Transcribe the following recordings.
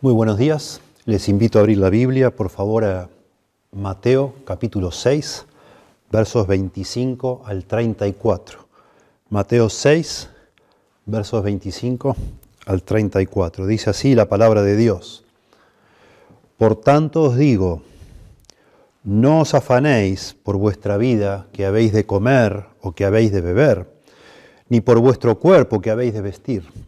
Muy buenos días. Les invito a abrir la Biblia, por favor, a Mateo capítulo 6, versos 25 al 34. Mateo 6, versos 25 al 34. Dice así la palabra de Dios. Por tanto os digo, no os afanéis por vuestra vida que habéis de comer o que habéis de beber, ni por vuestro cuerpo que habéis de vestir.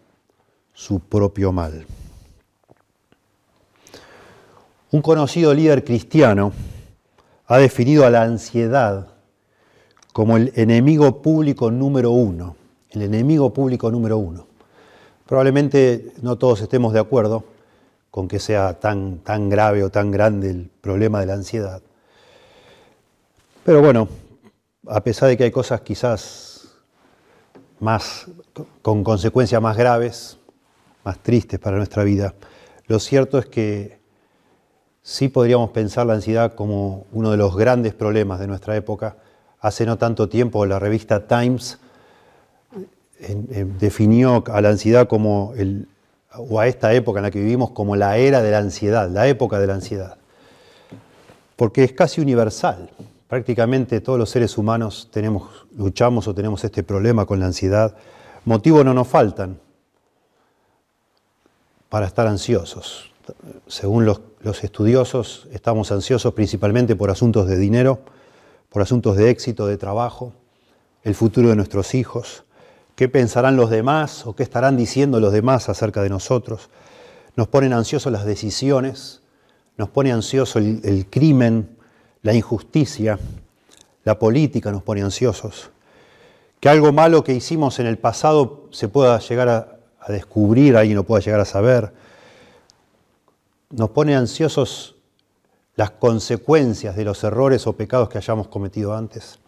su propio mal. Un conocido líder cristiano ha definido a la ansiedad como el enemigo público número uno, el enemigo público número uno. Probablemente no todos estemos de acuerdo con que sea tan, tan grave o tan grande el problema de la ansiedad. Pero bueno, a pesar de que hay cosas quizás más, con consecuencias más graves, más tristes para nuestra vida. Lo cierto es que sí podríamos pensar la ansiedad como uno de los grandes problemas de nuestra época. Hace no tanto tiempo la revista Times definió a la ansiedad como el, o a esta época en la que vivimos como la era de la ansiedad, la época de la ansiedad. Porque es casi universal. Prácticamente todos los seres humanos luchamos o tenemos este problema con la ansiedad. Motivos no nos faltan para estar ansiosos. Según los, estudiosos, estamos ansiosos principalmente por asuntos de dinero, por asuntos de éxito, de trabajo, el futuro de nuestros hijos, qué pensarán los demás o qué estarán diciendo los demás acerca de nosotros. Nos ponen ansiosos las decisiones, nos pone ansioso el, el crimen, la injusticia, la política nos pone ansiosos. Que algo malo que hicimos en el pasado se pueda llegar a, a descubrir, alguien lo pueda llegar a saber. Nos pone ansiosos las consecuencias de los errores o pecados que hayamos cometido antes.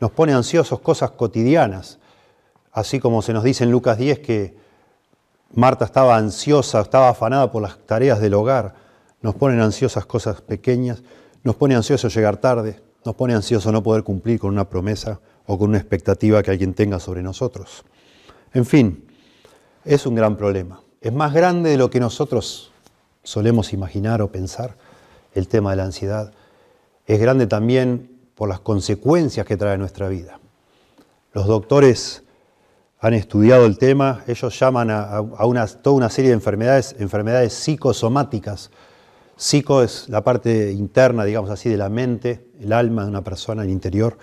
Nos pone ansiosos cosas cotidianas, así como se nos dice en Lucas 10 que Marta estaba ansiosa, estaba afanada por las tareas del hogar. Nos ponen ansiosas cosas pequeñas, nos pone ansioso llegar tarde, nos pone ansioso no poder cumplir con una promesa o con una expectativa que alguien tenga sobre nosotros. En fin, es un gran problema. Es más grande de lo que nosotros solemos imaginar o pensar el tema de la ansiedad. Es grande también por las consecuencias que trae nuestra vida. Los doctores han estudiado el tema, ellos llaman a, una, toda una serie de enfermedades, enfermedades psicosomáticas. Psico es la parte interna, digamos así, de la mente, el alma de una persona, el interior,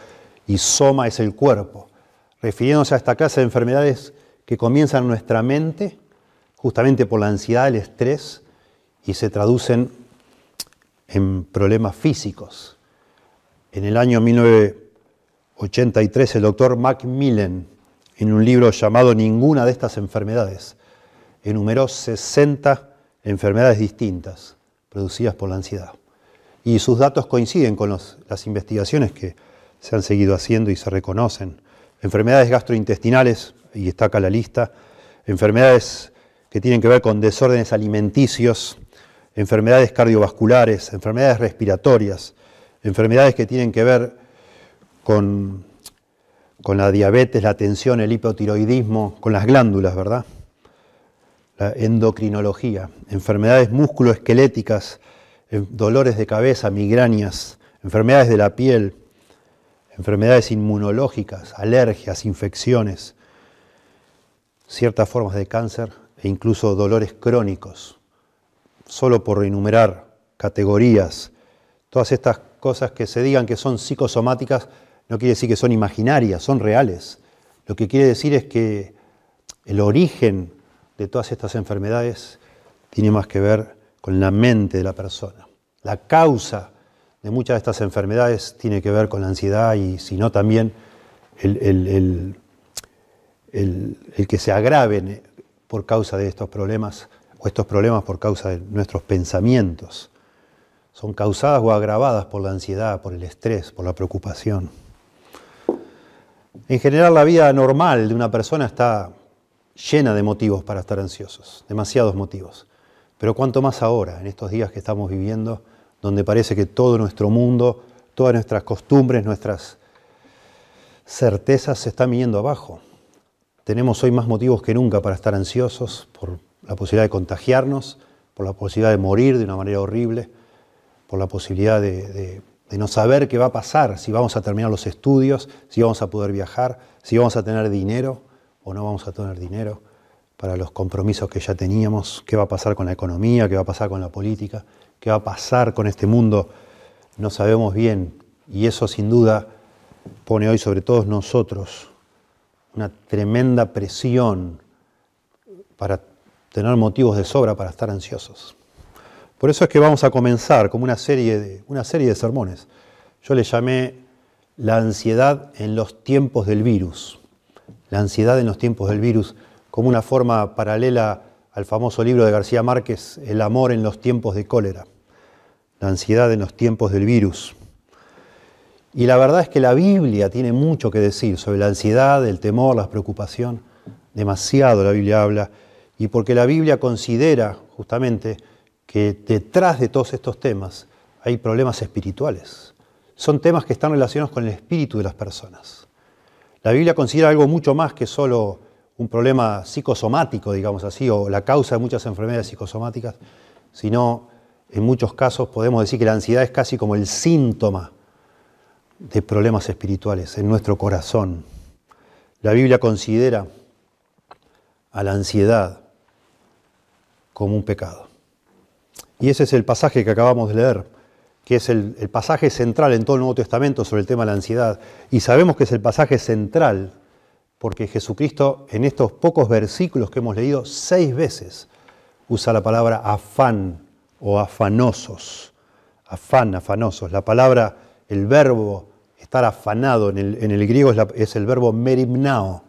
y soma es el cuerpo, refiriéndose a esta clase de enfermedades que comienzan en nuestra mente, justamente por la ansiedad, el estrés, y se traducen en problemas físicos. En el año 1983, el doctor Macmillan, en un libro llamado Ninguna de estas enfermedades, enumeró 60 enfermedades distintas producidas por la ansiedad. Y sus datos coinciden con las investigaciones que se han seguido haciendo y se reconocen. Enfermedades gastrointestinales, y está acá la lista, enfermedades que tienen que ver con desórdenes alimenticios, enfermedades cardiovasculares, enfermedades respiratorias, enfermedades que tienen que ver con, con la diabetes, la tensión, el hipotiroidismo, con las glándulas, ¿verdad? La endocrinología, enfermedades musculoesqueléticas, dolores de cabeza, migrañas, enfermedades de la piel, enfermedades inmunológicas, alergias, infecciones, ciertas formas de cáncer e incluso dolores crónicos. Solo por enumerar categorías, todas estas cosas que se digan que son psicosomáticas no quiere decir que son imaginarias, son reales. Lo que quiere decir es que el origen de todas estas enfermedades tiene más que ver con la mente de la persona. La causa de muchas de estas enfermedades tiene que ver con la ansiedad y si no también el, que se agraven por causa de estos problemas o estos problemas por causa de nuestros pensamientos. Son causadas o agravadas por la ansiedad, por el estrés, por la preocupación. En general la vida normal de una persona está llena de motivos para estar ansiosos, demasiados motivos. Pero cuanto más ahora, en estos días que estamos viviendo, donde parece que todo nuestro mundo, todas nuestras costumbres, nuestras certezas se están viniendo abajo. Tenemos hoy más motivos que nunca para estar ansiosos por la posibilidad de contagiarnos, por la posibilidad de morir de una manera horrible, por la posibilidad de, no saber qué va a pasar, si vamos a terminar los estudios, si vamos a poder viajar, si vamos a tener dinero o no vamos a tener dinero para los compromisos que ya teníamos, qué va a pasar con la economía, qué va a pasar con la política qué va a pasar con este mundo, no sabemos bien. Y eso sin duda pone hoy sobre todos nosotros una tremenda presión para tener motivos de sobra para estar ansiosos. Por eso es que vamos a comenzar como una serie de, una serie de sermones. Yo le llamé la ansiedad en los tiempos del virus. La ansiedad en los tiempos del virus como una forma paralela al famoso libro de García Márquez, El amor en los tiempos de cólera, la ansiedad en los tiempos del virus. Y la verdad es que la Biblia tiene mucho que decir sobre la ansiedad, el temor, la preocupación. Demasiado la Biblia habla. Y porque la Biblia considera justamente que detrás de todos estos temas hay problemas espirituales. Son temas que están relacionados con el espíritu de las personas. La Biblia considera algo mucho más que solo un problema psicosomático, digamos así, o la causa de muchas enfermedades psicosomáticas, sino en muchos casos podemos decir que la ansiedad es casi como el síntoma de problemas espirituales en nuestro corazón. La Biblia considera a la ansiedad como un pecado. Y ese es el pasaje que acabamos de leer, que es el, el, pasaje central en todo el Nuevo Testamento sobre el tema de la ansiedad. Y sabemos que es el pasaje central porque Jesucristo en estos pocos versículos que hemos leído seis veces usa la palabra afán o afanosos. Afán, afanosos. La palabra, el verbo estar afanado en el, griego es, el verbo merimnao,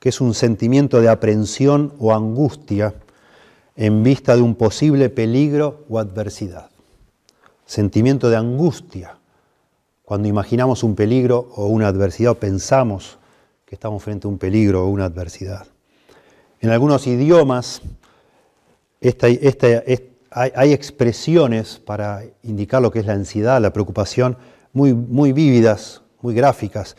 que es un sentimiento de aprensión o angustia en vista de un posible peligro o adversidad. Sentimiento de angustia cuando imaginamos un peligro o una adversidad o pensamos que estamos frente a un peligro o una adversidad. En algunos idiomas hay, expresiones para indicar lo que es la ansiedad, la preocupación, muy, muy vívidas, muy gráficas.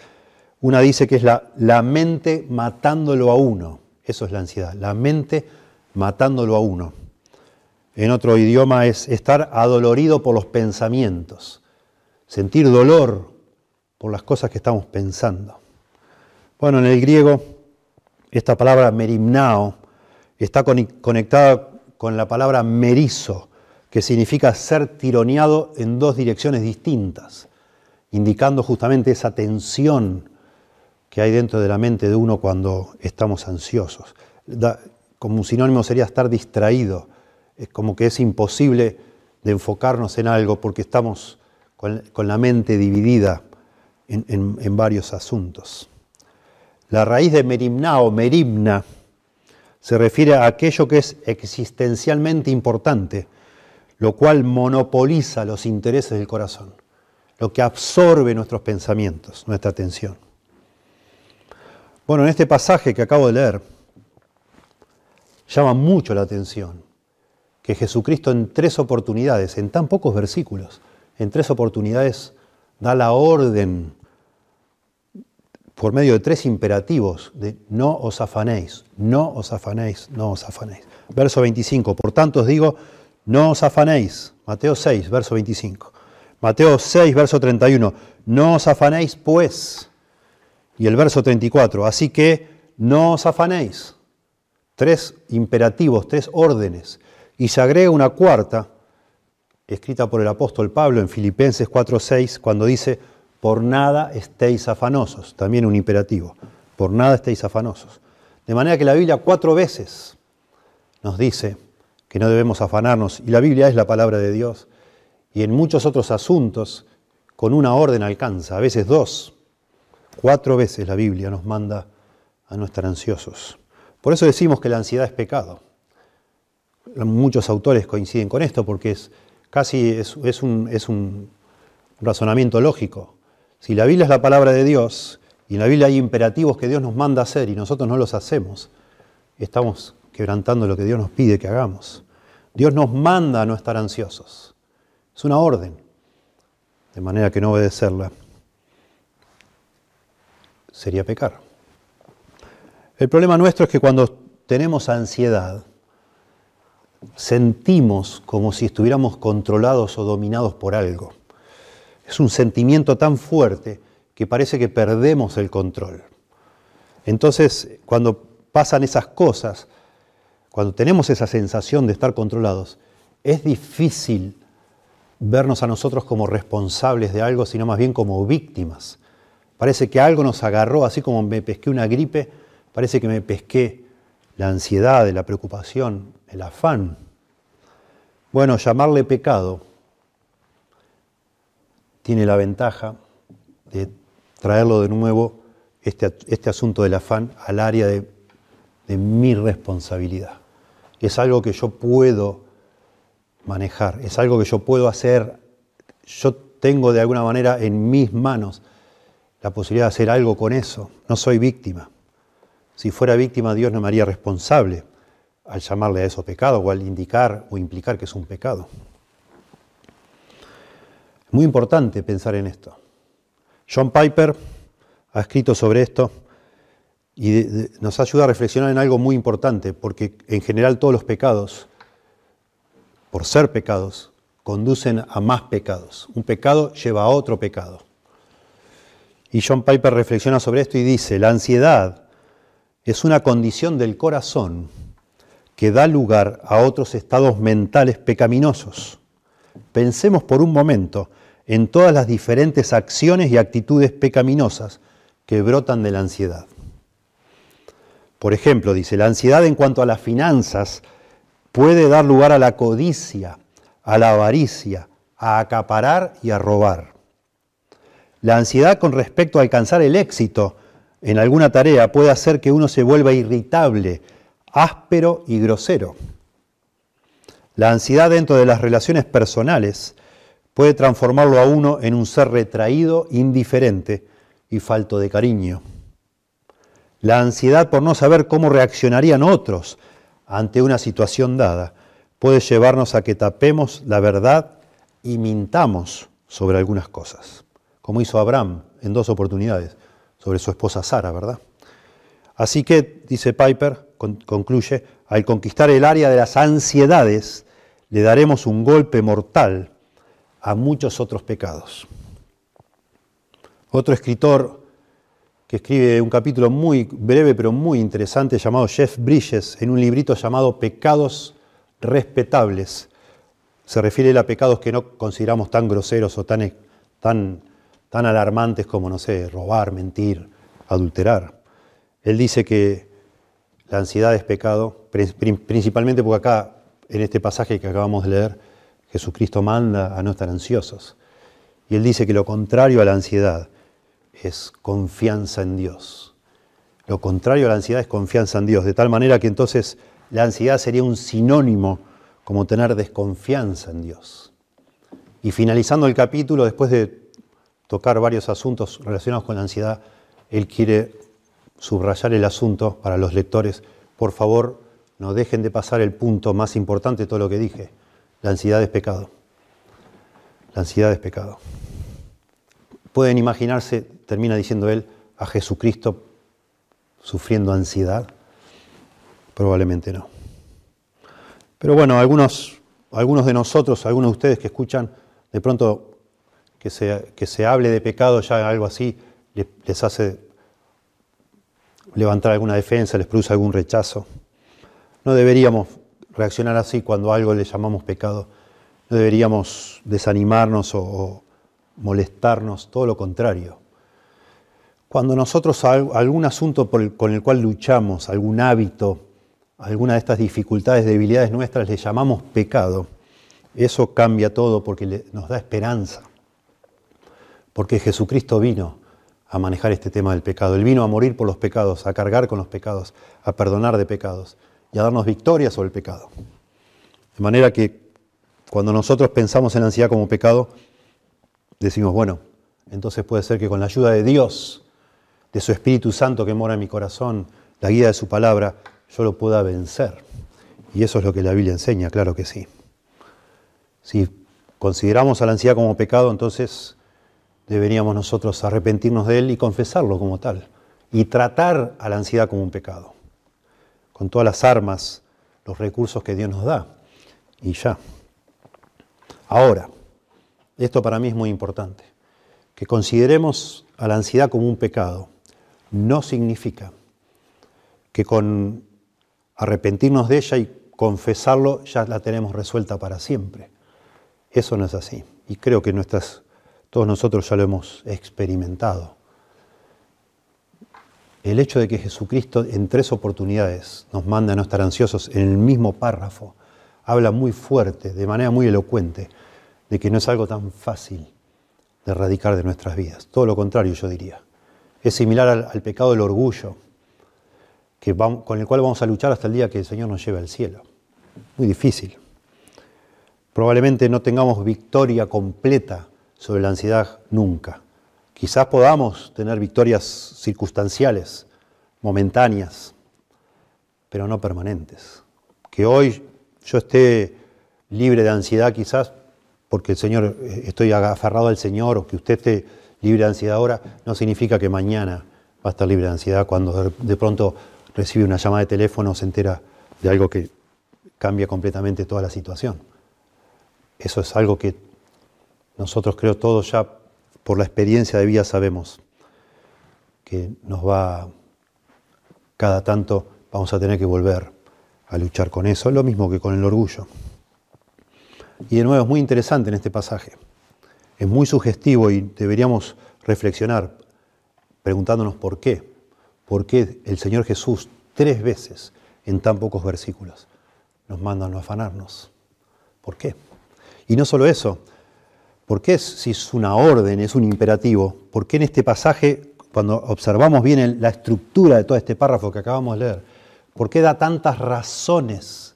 Una dice que es la, mente matándolo a uno. Eso es la ansiedad, la mente matándolo a uno. En otro idioma es estar adolorido por los pensamientos, sentir dolor por las cosas que estamos pensando. Bueno, en el griego esta palabra merimnao está conectada con la palabra merizo, que significa ser tironeado en dos direcciones distintas, indicando justamente esa tensión que hay dentro de la mente de uno cuando estamos ansiosos. como un sinónimo sería estar distraído, es como que es imposible de enfocarnos en algo porque estamos con, la mente dividida en varios asuntos. La raíz de merimna o merimna se refiere a aquello que es existencialmente importante, lo cual monopoliza los intereses del corazón, lo que absorbe nuestros pensamientos, nuestra atención. Bueno, en este pasaje que acabo de leer, llama mucho la atención que Jesucristo en tres oportunidades, en tan pocos versículos, en tres oportunidades da la orden por medio de tres imperativos de no os afanéis, no os afanéis, no os afanéis. Verso 25, por tanto os digo, no os afanéis. Mateo 6, verso 25. Mateo 6, verso 31, no os afanéis pues. Y el verso 34, así que no os afanéis. Tres imperativos, tres órdenes. Y se agrega una cuarta, escrita por el apóstol Pablo en Filipenses 4:6, cuando dice, por nada estéis afanosos, también un imperativo, por nada estéis afanosos. De manera que la Biblia cuatro veces nos dice que no debemos afanarnos, y la Biblia es la palabra de Dios, y en muchos otros asuntos con una orden alcanza, a veces dos, cuatro veces la Biblia nos manda a no estar ansiosos. Por eso decimos que la ansiedad es pecado. Muchos autores coinciden con esto porque es casi es, un, es un razonamiento lógico. Si la Biblia es la palabra de Dios y en la Biblia hay imperativos que Dios nos manda hacer y nosotros no los hacemos, estamos quebrantando lo que Dios nos pide que hagamos. Dios nos manda a no estar ansiosos. Es una orden, de manera que no obedecerla sería pecar. El problema nuestro es que cuando tenemos ansiedad, sentimos como si estuviéramos controlados o dominados por algo. Es un sentimiento tan fuerte que parece que perdemos el control. Entonces, cuando pasan esas cosas, cuando tenemos esa sensación de estar controlados, es difícil vernos a nosotros como responsables de algo, sino más bien como víctimas. Parece que algo nos agarró, así como me pesqué una gripe, parece que me pesqué la ansiedad, la preocupación, el afán. Bueno, llamarle pecado tiene la ventaja de traerlo de nuevo, este, este asunto del afán, al área de, de mi responsabilidad. Es algo que yo puedo manejar, es algo que yo puedo hacer. Yo tengo de alguna manera en mis manos la posibilidad de hacer algo con eso. No soy víctima. Si fuera víctima, Dios no me haría responsable al llamarle a eso pecado o al indicar o implicar que es un pecado. Muy importante pensar en esto. John Piper ha escrito sobre esto y nos ayuda a reflexionar en algo muy importante, porque en general todos los pecados, por ser pecados, conducen a más pecados. Un pecado lleva a otro pecado. Y John Piper reflexiona sobre esto y dice, la ansiedad es una condición del corazón que da lugar a otros estados mentales pecaminosos. Pensemos por un momento en todas las diferentes acciones y actitudes pecaminosas que brotan de la ansiedad. Por ejemplo, dice, la ansiedad en cuanto a las finanzas puede dar lugar a la codicia, a la avaricia, a acaparar y a robar. La ansiedad con respecto a alcanzar el éxito en alguna tarea puede hacer que uno se vuelva irritable, áspero y grosero. La ansiedad dentro de las relaciones personales puede transformarlo a uno en un ser retraído, indiferente y falto de cariño. La ansiedad por no saber cómo reaccionarían otros ante una situación dada puede llevarnos a que tapemos la verdad y mintamos sobre algunas cosas, como hizo Abraham en dos oportunidades, sobre su esposa Sara, ¿verdad? Así que, dice Piper, concluye, al conquistar el área de las ansiedades, le daremos un golpe mortal a muchos otros pecados. Otro escritor que escribe un capítulo muy breve pero muy interesante llamado Jeff Bridges en un librito llamado Pecados respetables. Se refiere a pecados que no consideramos tan groseros o tan, tan, tan alarmantes como, no sé, robar, mentir, adulterar. Él dice que la ansiedad es pecado, principalmente porque acá, en este pasaje que acabamos de leer, Jesucristo manda a no estar ansiosos. Y Él dice que lo contrario a la ansiedad es confianza en Dios. Lo contrario a la ansiedad es confianza en Dios, de tal manera que entonces la ansiedad sería un sinónimo como tener desconfianza en Dios. Y finalizando el capítulo, después de tocar varios asuntos relacionados con la ansiedad, Él quiere subrayar el asunto para los lectores. Por favor, no dejen de pasar el punto más importante de todo lo que dije. La ansiedad es pecado. La ansiedad es pecado. Pueden imaginarse, termina diciendo él, a Jesucristo sufriendo ansiedad. Probablemente no. Pero bueno, algunos, algunos de nosotros, algunos de ustedes que escuchan, de pronto que se, que se hable de pecado, ya algo así, les, les hace levantar alguna defensa, les produce algún rechazo. No deberíamos reaccionar así cuando algo le llamamos pecado. No deberíamos desanimarnos o, molestarnos, todo lo contrario. Cuando nosotros algún asunto con el cual luchamos, algún hábito, alguna de estas dificultades, debilidades nuestras, le llamamos pecado, eso cambia todo porque nos da esperanza. Porque Jesucristo vino a manejar este tema del pecado. Él vino a morir por los pecados, a cargar con los pecados, a perdonar de pecados y a darnos victoria sobre el pecado. De manera que cuando nosotros pensamos en la ansiedad como pecado, decimos, bueno, entonces puede ser que con la ayuda de Dios, de su Espíritu Santo que mora en mi corazón, la guía de su palabra, yo lo pueda vencer. Y eso es lo que la Biblia enseña, claro que sí. Si consideramos a la ansiedad como pecado, entonces deberíamos nosotros arrepentirnos de él y confesarlo como tal. Y tratar a la ansiedad como un pecado con todas las armas, los recursos que Dios nos da. Y ya. Ahora, esto para mí es muy importante. Que consideremos a la ansiedad como un pecado no significa que con arrepentirnos de ella y confesarlo ya la tenemos resuelta para siempre. Eso no es así. Y creo que nuestras, todos nosotros ya lo hemos experimentado el hecho de que Jesucristo en tres oportunidades nos manda a no estar ansiosos en el mismo párrafo, habla muy fuerte, de manera muy elocuente, de que no es algo tan fácil de erradicar de nuestras vidas. Todo lo contrario, yo diría. Es similar al, pecado del orgullo, que con el cual vamos a luchar hasta el día que el Señor nos lleve al cielo. Muy difícil. Probablemente no tengamos victoria completa sobre la ansiedad nunca Quizás podamos tener victorias circunstanciales, momentáneas, pero no permanentes. Que hoy yo esté libre de ansiedad quizás porque el Señor, eh, estoy aferrado al Señor o que usted esté libre de ansiedad ahora, no significa que mañana va a estar libre de ansiedad cuando de pronto recibe una llamada de teléfono o se entera de algo que cambia completamente toda la situación. Eso es algo que nosotros creo todos ya por la experiencia de vida sabemos que nos va, cada tanto vamos a tener que volver a luchar con eso, lo mismo que con el orgullo. Y de nuevo es muy interesante en este pasaje, es muy sugestivo y deberíamos reflexionar preguntándonos por qué, por qué el Señor Jesús tres veces en tan pocos versículos nos manda a no afanarnos. ¿Por qué? Y no solo eso, ¿Por qué si es una orden, es un imperativo? ¿Por qué en este pasaje, cuando observamos bien la estructura de todo este párrafo que acabamos de leer, por qué da tantas razones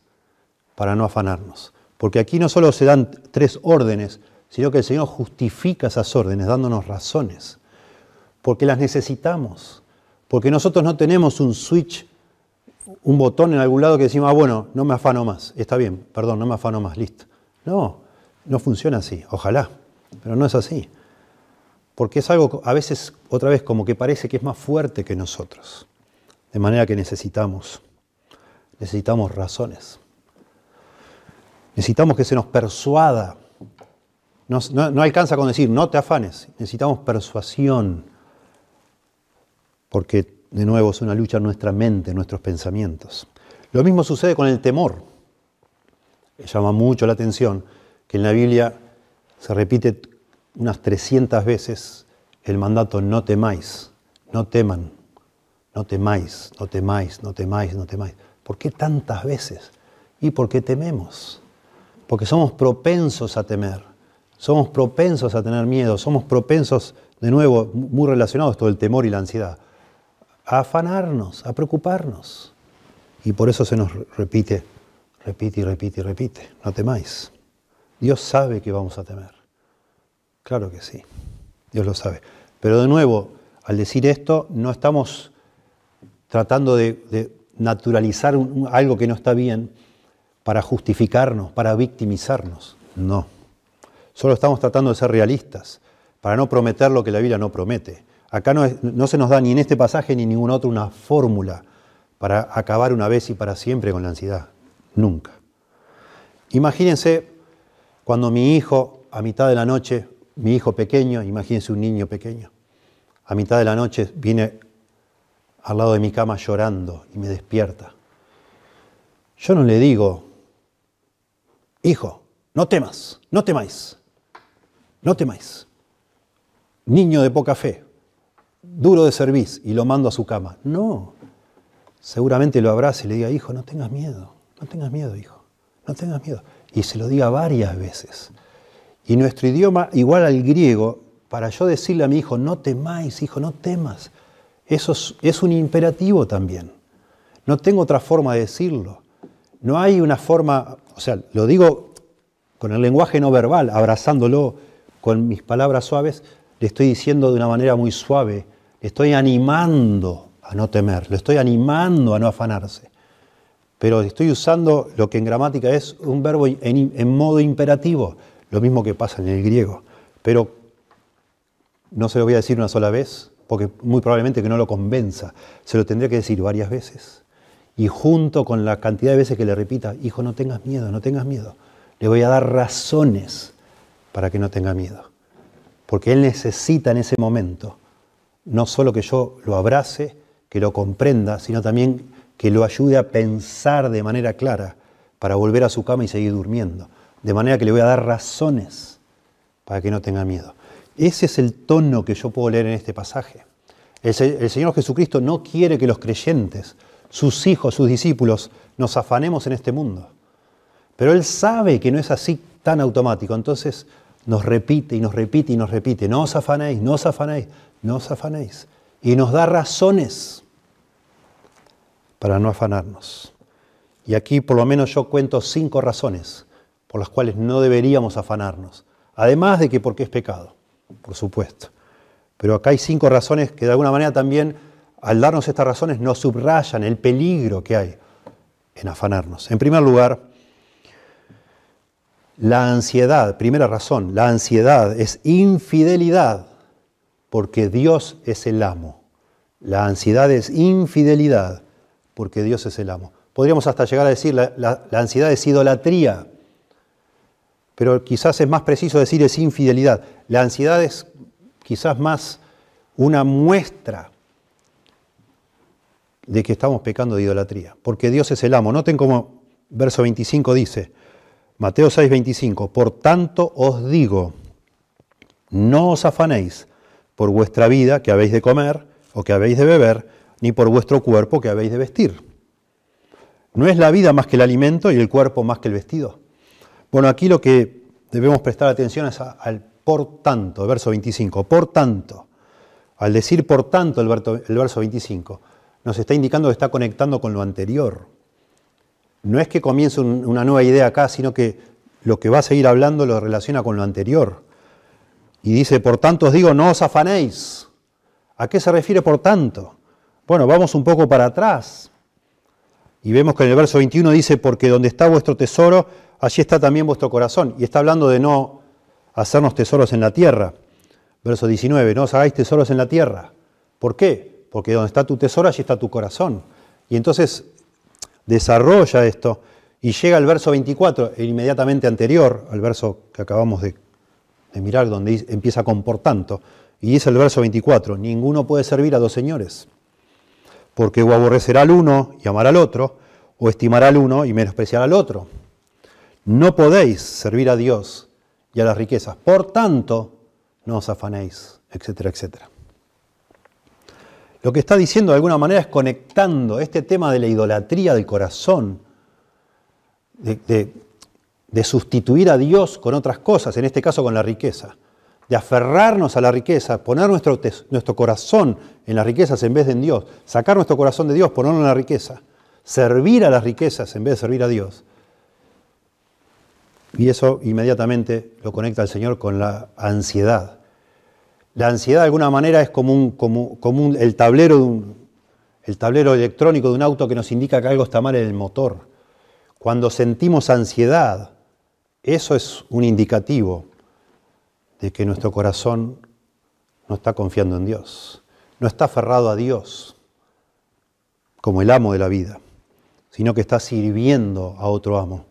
para no afanarnos? Porque aquí no solo se dan tres órdenes, sino que el Señor justifica esas órdenes dándonos razones. Porque las necesitamos. Porque nosotros no tenemos un switch, un botón en algún lado que decimos, ah, bueno, no me afano más. Está bien, perdón, no me afano más, listo. No, no funciona así. Ojalá. Pero no es así. Porque es algo a veces, otra vez, como que parece que es más fuerte que nosotros. De manera que necesitamos, necesitamos razones. Necesitamos que se nos persuada. No, no alcanza con decir, no te afanes. Necesitamos persuasión. Porque, de nuevo, es una lucha en nuestra mente, en nuestros pensamientos. Lo mismo sucede con el temor. Llama mucho la atención que en la Biblia se repite unas 300 veces el mandato no temáis, no teman, no temáis, no temáis, no temáis, no temáis. ¿Por qué tantas veces? ¿Y por qué tememos? Porque somos propensos a temer, somos propensos a tener miedo, somos propensos, de nuevo, muy relacionados todo el temor y la ansiedad, a afanarnos, a preocuparnos. Y por eso se nos repite, repite y repite y repite, no temáis. Dios sabe que vamos a temer. Claro que sí, Dios lo sabe. Pero de nuevo, al decir esto, no estamos tratando de, naturalizar algo que no está bien para justificarnos, para victimizarnos. No. Solo estamos tratando de ser realistas, para no prometer lo que la Biblia no promete. Acá no, no se nos da ni en este pasaje ni en ningún otro una fórmula para acabar una vez y para siempre con la ansiedad. Nunca. Imagínense cuando mi hijo, a mitad de la noche, mi hijo pequeño, imagínense un niño pequeño, a mitad de la noche viene al lado de mi cama llorando y me despierta. Yo no le digo, hijo, no temas, no temáis, no temáis. Niño de poca fe, duro de servicio y lo mando a su cama. No, seguramente lo abrace y le diga, hijo, no tengas miedo, no tengas miedo, hijo, no tengas miedo. Y se lo diga varias veces. Y nuestro idioma, igual al griego, para yo decirle a mi hijo, no temáis, hijo, no temas, eso es, un imperativo también. No tengo otra forma de decirlo. No hay una forma, o sea, lo digo con el lenguaje no verbal, abrazándolo con mis palabras suaves, le estoy diciendo de una manera muy suave, le estoy animando a no temer, le estoy animando a no afanarse. Pero estoy usando lo que en gramática es un verbo en, modo imperativo, lo mismo que pasa en el griego. Pero no se lo voy a decir una sola vez, porque muy probablemente que no lo convenza, se lo tendría que decir varias veces. Y junto con la cantidad de veces que le repita, hijo, no tengas miedo, no tengas miedo, le voy a dar razones para que no tenga miedo. Porque él necesita en ese momento no solo que yo lo abrace, que lo comprenda, sino también que lo ayude a pensar de manera clara para volver a su cama y seguir durmiendo. De manera que le voy a dar razones para que no tenga miedo. Ese es el tono que yo puedo leer en este pasaje. El, Señor Jesucristo no quiere que los creyentes, sus hijos, sus discípulos, nos afanemos en este mundo. Pero Él sabe que no es así tan automático. Entonces nos repite y nos repite y nos repite, no os afanéis, no os afanéis, no os afanéis. Y nos da razones para no afanarnos. Y aquí por lo menos yo cuento cinco razones por las cuales no deberíamos afanarnos. Además de que porque es pecado por supuesto. Pero acá hay cinco razones que de alguna manera también, al darnos estas razones, nos subrayan el peligro que hay en afanarnos. En primer lugar, la ansiedad, primera razón, la ansiedad es infidelidad, porque Dios es el amo. La ansiedad es infidelidad, porque Dios es el amo. Podríamos hasta llegar a decir, la, la ansiedad es idolatría, pero quizás es más preciso decir es infidelidad. La ansiedad es quizás más una muestra de que estamos pecando de idolatría, porque Dios es el amo. Noten como verso 25 dice, Mateo 6, 25, por tanto os digo, no os afanéis por vuestra vida que habéis de comer o que habéis de beber, ni por vuestro cuerpo que habéis de vestir. ¿No es la vida más que el alimento y el cuerpo más que el vestido? Bueno, aquí lo que debemos prestar atención es al por tanto, verso 25. Por tanto, al decir por tanto el, verso 25, nos está indicando que está conectando con lo anterior. No es que comience una nueva idea acá, sino que lo que va a seguir hablando lo relaciona con lo anterior. Y dice, por tanto os digo, no os afanéis. ¿A qué se refiere por tanto? Bueno, vamos un poco para atrás. Y vemos que en el verso 21 dice, porque donde está vuestro tesoro, allí está también vuestro corazón. Y está hablando de no hacernos tesoros en la tierra. Verso 19, no os hagáis tesoros en la tierra. ¿Por qué? Porque donde está tu tesoro, allí está tu corazón. Y entonces desarrolla esto y llega al verso 24, el inmediatamente anterior al verso que acabamos de, de mirar, donde empieza con por tanto. Y dice el verso 24, ninguno puede servir a dos señores, porque o aborrecerá al uno y amará al otro, o estimará al uno y menospreciará al otro. No podéis servir a Dios y a las riquezas. Por tanto, no os afanéis, etcétera, etcétera. Lo que está diciendo de alguna manera es conectando este tema de la idolatría del corazón, de, sustituir a Dios con otras cosas, en este caso con la riqueza, de aferrarnos a la riqueza, poner nuestro, nuestro corazón en las riquezas en vez de en Dios, sacar nuestro corazón de Dios, ponerlo en la riqueza, servir a las riquezas en vez de servir a Dios y eso inmediatamente lo conecta el Señor con la ansiedad. La ansiedad de alguna manera es como, como, el tablero de un, el tablero electrónico de un auto que nos indica que algo está mal en el motor. Cuando sentimos ansiedad, eso es un indicativo de que nuestro corazón no está confiando en Dios, no está aferrado a Dios como el amo de la vida, sino que está sirviendo a otro amo,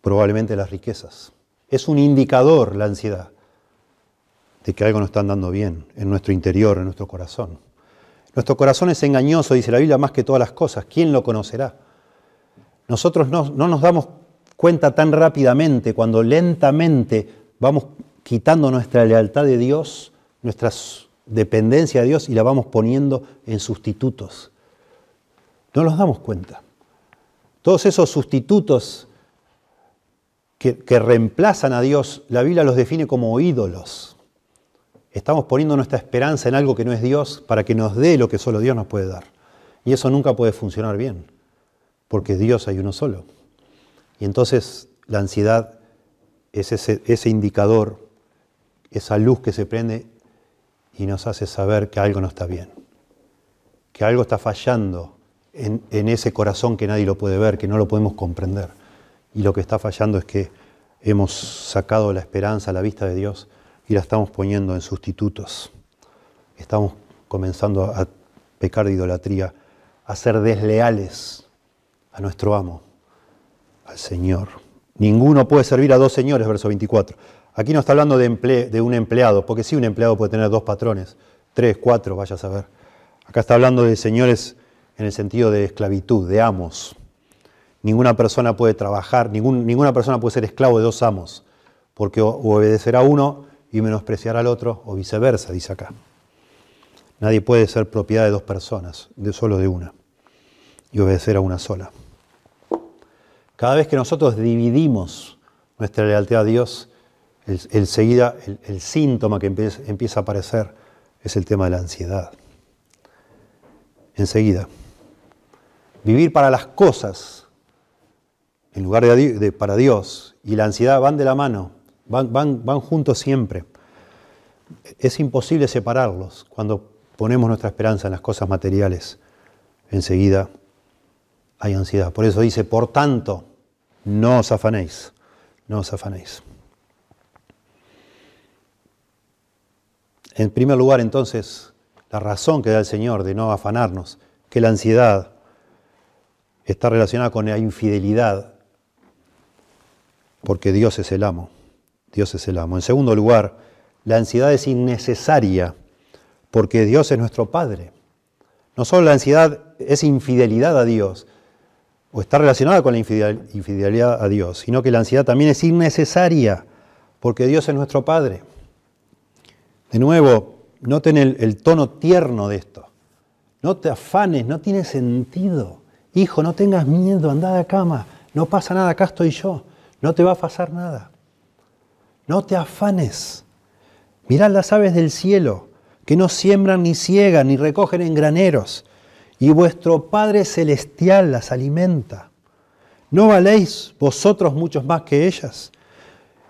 probablemente las riquezas. Es un indicador la ansiedad de que algo no está andando bien en nuestro interior, en nuestro corazón. Nuestro corazón es engañoso, dice la Biblia, más que todas las cosas. ¿Quién lo conocerá? Nosotros no, no nos damos cuenta tan rápidamente cuando lentamente vamos quitando nuestra lealtad de Dios, nuestra dependencia de Dios y la vamos poniendo en sustitutos. No nos damos cuenta. Todos esos sustitutos que, reemplazan a Dios, la Biblia los define como ídolos. Estamos poniendo nuestra esperanza en algo que no es Dios para que nos dé lo que solo Dios nos puede dar. Y eso nunca puede funcionar bien, porque Dios hay uno solo. Y entonces la ansiedad es ese indicador esa luz que se prende y nos hace saber que algo no está bien, que algo está fallando en, ese corazón que nadie lo puede ver, que no lo podemos comprender. Y lo que está fallando es que hemos sacado la esperanza la vista de Dios y la estamos poniendo en sustitutos. Estamos comenzando a pecar de idolatría, a ser desleales a nuestro amo, al Señor. Ninguno puede servir a dos señores, verso 24. Aquí no está hablando de, un empleado, porque sí un empleado puede tener dos patrones, tres, cuatro, vaya a saber. Acá está hablando de señores en el sentido de esclavitud, de amos. Ninguna persona puede trabajar, ninguna persona puede ser esclavo de dos amos, porque obedecerá a uno y menospreciará al otro, o viceversa, dice acá. Nadie puede ser propiedad de dos personas, de solo de una, y obedecer a una sola. Cada vez que nosotros dividimos nuestra lealtad a Dios, enseguida el, síntoma que empieza, a aparecer es el tema de la ansiedad. Enseguida. Vivir para las cosas en lugar de, para Dios y la ansiedad van de la mano, van, van, van juntos siempre. Es imposible separarlos cuando ponemos nuestra esperanza en las cosas materiales. Enseguida hay ansiedad. Por eso dice, por tanto, no os afanéis, no os afanéis. En primer lugar, entonces, la razón que da el Señor de no afanarnos, que la ansiedad está relacionada con la infidelidad, porque Dios es el amo. Dios es el amo. En segundo lugar, la ansiedad es innecesaria, porque Dios es nuestro Padre. No solo la ansiedad es infidelidad a Dios, o está relacionada con la infidelidad a Dios, sino que la ansiedad también es innecesaria, porque Dios es nuestro Padre. De nuevo, noten el, tono tierno de esto. No te afanes, no tiene sentido. Hijo, no tengas miedo, anda de cama, no pasa nada, acá estoy yo, no te va a pasar nada. No te afanes. Mirad las aves del cielo, que no siembran ni ciegan ni recogen en graneros, y vuestro Padre Celestial las alimenta. ¿No valéis vosotros muchos más que ellas?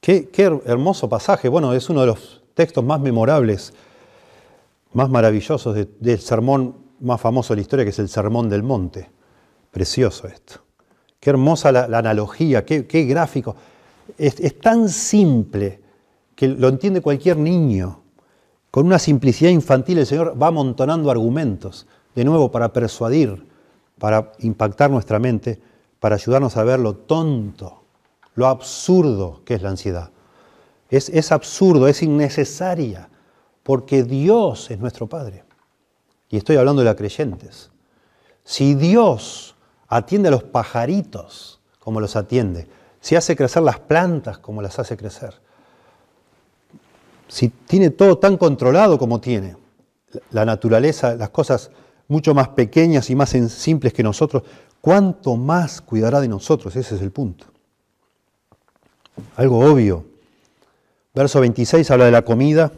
Qué, hermoso pasaje. Bueno, es uno de los textos más memorables, más maravillosos del sermón más famoso de la historia, que es el Sermón del Monte. Precioso esto. Qué hermosa la, analogía, qué, gráfico. Es, tan simple que lo entiende cualquier niño. Con una simplicidad infantil el Señor va amontonando argumentos, de nuevo para persuadir, para impactar nuestra mente, para ayudarnos a ver lo tonto lo absurdo que es la ansiedad. Es, es absurdo, es innecesaria, porque Dios es nuestro Padre. Y estoy hablando de las creyentes. Si Dios atiende a los pajaritos como los atiende, si hace crecer las plantas como las hace crecer, si tiene todo tan controlado como tiene, la naturaleza, las cosas mucho más pequeñas y más simples que nosotros, ¿cuánto más cuidará de nosotros? Ese es el punto. Algo obvio. Verso 26 habla de la comida,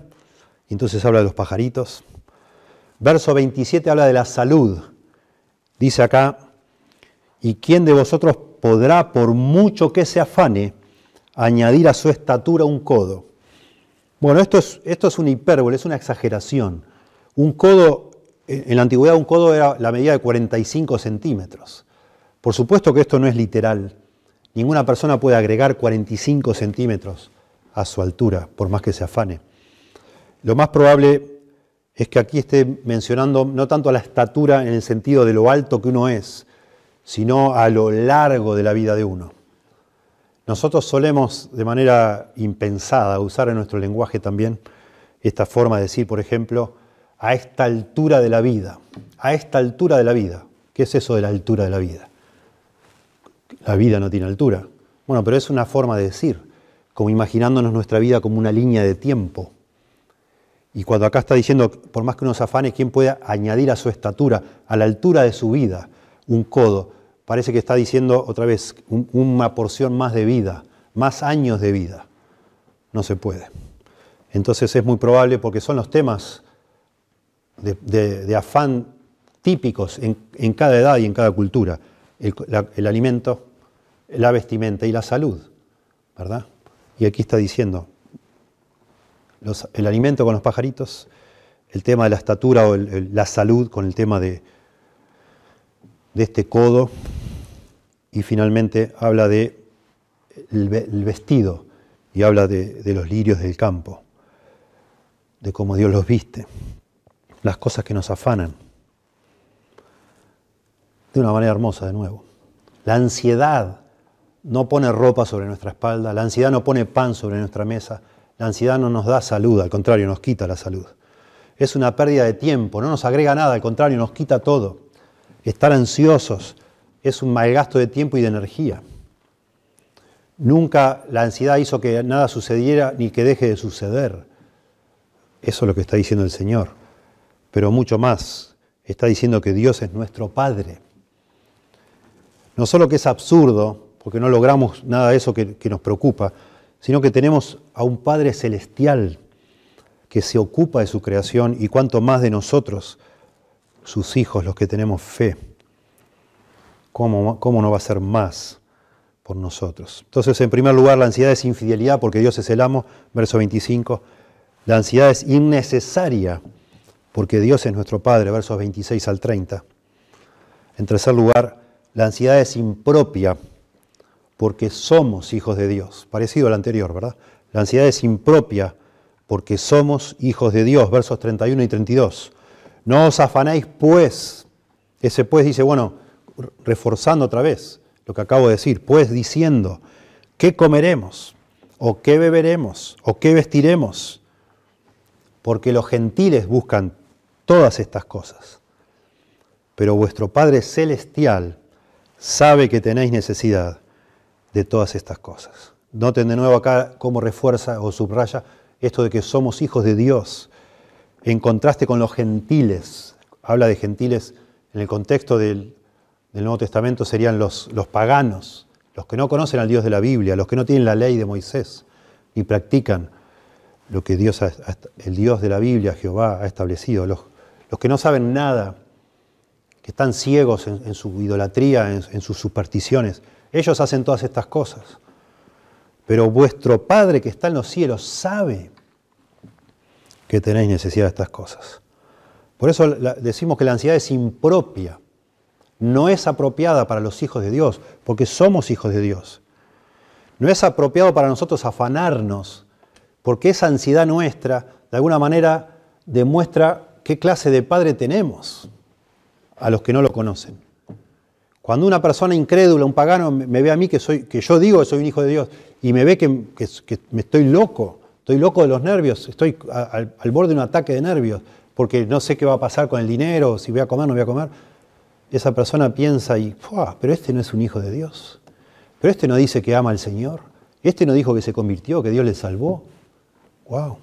y entonces habla de los pajaritos. Verso 27 habla de la salud. Dice acá, ¿y quién de vosotros podrá, por mucho que se afane, añadir a su estatura un codo? Bueno, esto es, esto es una hipérbole, es una exageración. Un codo, en la antigüedad un codo era la medida de 45 centímetros. Por supuesto que esto no es literal. Ninguna persona puede agregar 45 centímetros a su altura, por más que se afane. Lo más probable es que aquí esté mencionando no tanto a la estatura en el sentido de lo alto que uno es, sino a lo largo de la vida de uno. Nosotros solemos de manera impensada usar en nuestro lenguaje también esta forma de decir, por ejemplo, a esta altura de la vida, a esta altura de la vida. ¿Qué es eso de la altura de la vida? La vida no tiene altura. Bueno, pero es una forma de decir, como imaginándonos nuestra vida como una línea de tiempo. Y cuando acá está diciendo, por más que uno se afane, ¿quién puede añadir a su estatura, a la altura de su vida, un codo? Parece que está diciendo otra vez una porción más de vida, más años de vida. No se puede. Entonces es muy probable, porque son los temas de, afán típicos en, cada edad y en cada cultura, el alimento, la vestimenta y la salud, ¿verdad? Y aquí está diciendo, el alimento con los pajaritos, el tema de la estatura o la salud con el tema de, de este codo y finalmente habla de el, vestido y habla de, de, los lirios del campo, de cómo Dios los viste, las cosas que nos afanan, de una manera hermosa de nuevo. La ansiedad no pone ropa sobre nuestra espalda, la ansiedad no pone pan sobre nuestra mesa, la ansiedad no nos da salud, al contrario, nos quita la salud. Es una pérdida de tiempo, no nos agrega nada, al contrario, nos quita todo. Estar ansiosos es un malgasto de tiempo y de energía. Nunca la ansiedad hizo que nada sucediera ni que deje de suceder. Eso es lo que está diciendo el Señor. Pero mucho más, está diciendo que Dios es nuestro Padre. No solo que es absurdo, porque no logramos nada de eso que, nos preocupa, sino que tenemos a un Padre celestial que se ocupa de su creación y cuanto más de nosotros, sus hijos, los que tenemos fe. ¿Cómo, cómo no va a ser más por nosotros? Entonces, en primer lugar, la ansiedad es infidelidad porque Dios es el amo, verso 25. La ansiedad es innecesaria porque Dios es nuestro Padre, versos 26 al 30. En tercer lugar, la ansiedad es impropia porque somos hijos de Dios. Parecido al anterior, ¿verdad? La ansiedad es impropia porque somos hijos de Dios, versos 31 y 32. No os afanéis pues. Ese pues dice, bueno, reforzando otra vez lo que acabo de decir, pues diciendo, ¿qué comeremos? ¿O qué beberemos? ¿O qué vestiremos? Porque los gentiles buscan todas estas cosas. Pero vuestro Padre Celestial sabe que tenéis necesidad de todas estas cosas. Noten de nuevo acá cómo refuerza o subraya esto de que somos hijos de Dios, en contraste con los gentiles. Habla de gentiles en el contexto del, Nuevo Testamento serían los, los paganos, los que no conocen al Dios de la Biblia, los que no tienen la ley de Moisés y practican lo que Dios el Dios de la Biblia, Jehová, ha establecido, los, los que no saben nada, que están ciegos en, su idolatría, en sus supersticiones. Ellos hacen todas estas cosas. Pero vuestro Padre que está en los cielos sabe que tenéis necesidad de estas cosas. Por eso decimos que la ansiedad es impropia, no es apropiada para los hijos de Dios, porque somos hijos de Dios. No es apropiado para nosotros afanarnos, porque esa ansiedad nuestra, de alguna manera, demuestra qué clase de padre tenemos a los que no lo conocen. Cuando una persona incrédula, un pagano, me ve a mí que, soy, que yo digo que soy un hijo de Dios y me ve que, me estoy loco, estoy loco de los nervios, estoy al, borde de un ataque de nervios, porque no sé qué va a pasar con el dinero, si voy a comer, no voy a comer, esa persona piensa y, pero este no es un hijo de Dios, pero este no dice que ama al Señor, este no dijo que se convirtió, que Dios le salvó. ¡Wow!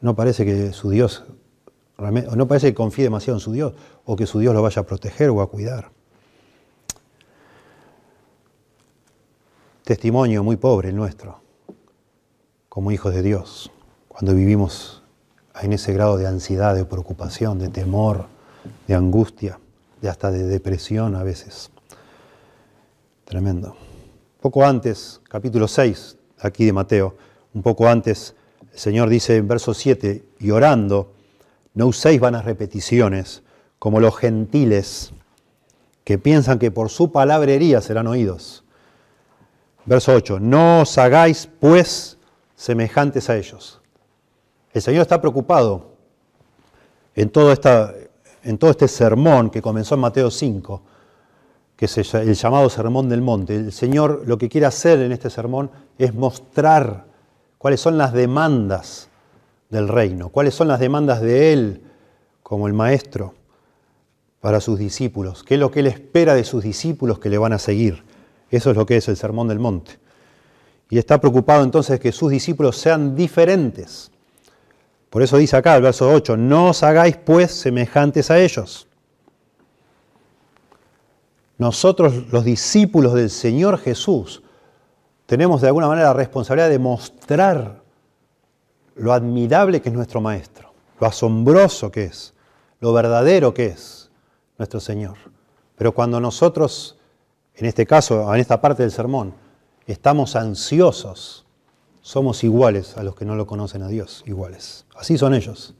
No parece que su Dios no parece que confíe demasiado en su Dios o que su Dios lo vaya a proteger o a cuidar. Testimonio muy pobre el nuestro, como hijos de Dios, cuando vivimos en ese grado de ansiedad, de preocupación, de temor, de angustia, de hasta de depresión a veces. Tremendo. Poco antes, capítulo 6, aquí de Mateo, un poco antes, el Señor dice en verso 7, y orando, no uséis vanas repeticiones, como los gentiles que piensan que por su palabrería serán oídos. Verso 8, no os hagáis pues semejantes a ellos. El Señor está preocupado en todo, esta, en todo este sermón que comenzó en Mateo 5, que es el llamado Sermón del Monte. El Señor lo que quiere hacer en este sermón es mostrar cuáles son las demandas del reino, cuáles son las demandas de Él como el Maestro para sus discípulos, qué es lo que Él espera de sus discípulos que le van a seguir. Eso es lo que es el Sermón del Monte. Y está preocupado entonces que sus discípulos sean diferentes. Por eso dice acá el verso 8, no os hagáis pues semejantes a ellos. Nosotros los discípulos del Señor Jesús tenemos de alguna manera la responsabilidad de mostrar lo admirable que es nuestro Maestro, lo asombroso que es, lo verdadero que es nuestro Señor. Pero cuando nosotros, en este caso, en esta parte del sermón, estamos ansiosos, somos iguales a los que no lo conocen a Dios, iguales. Así son ellos,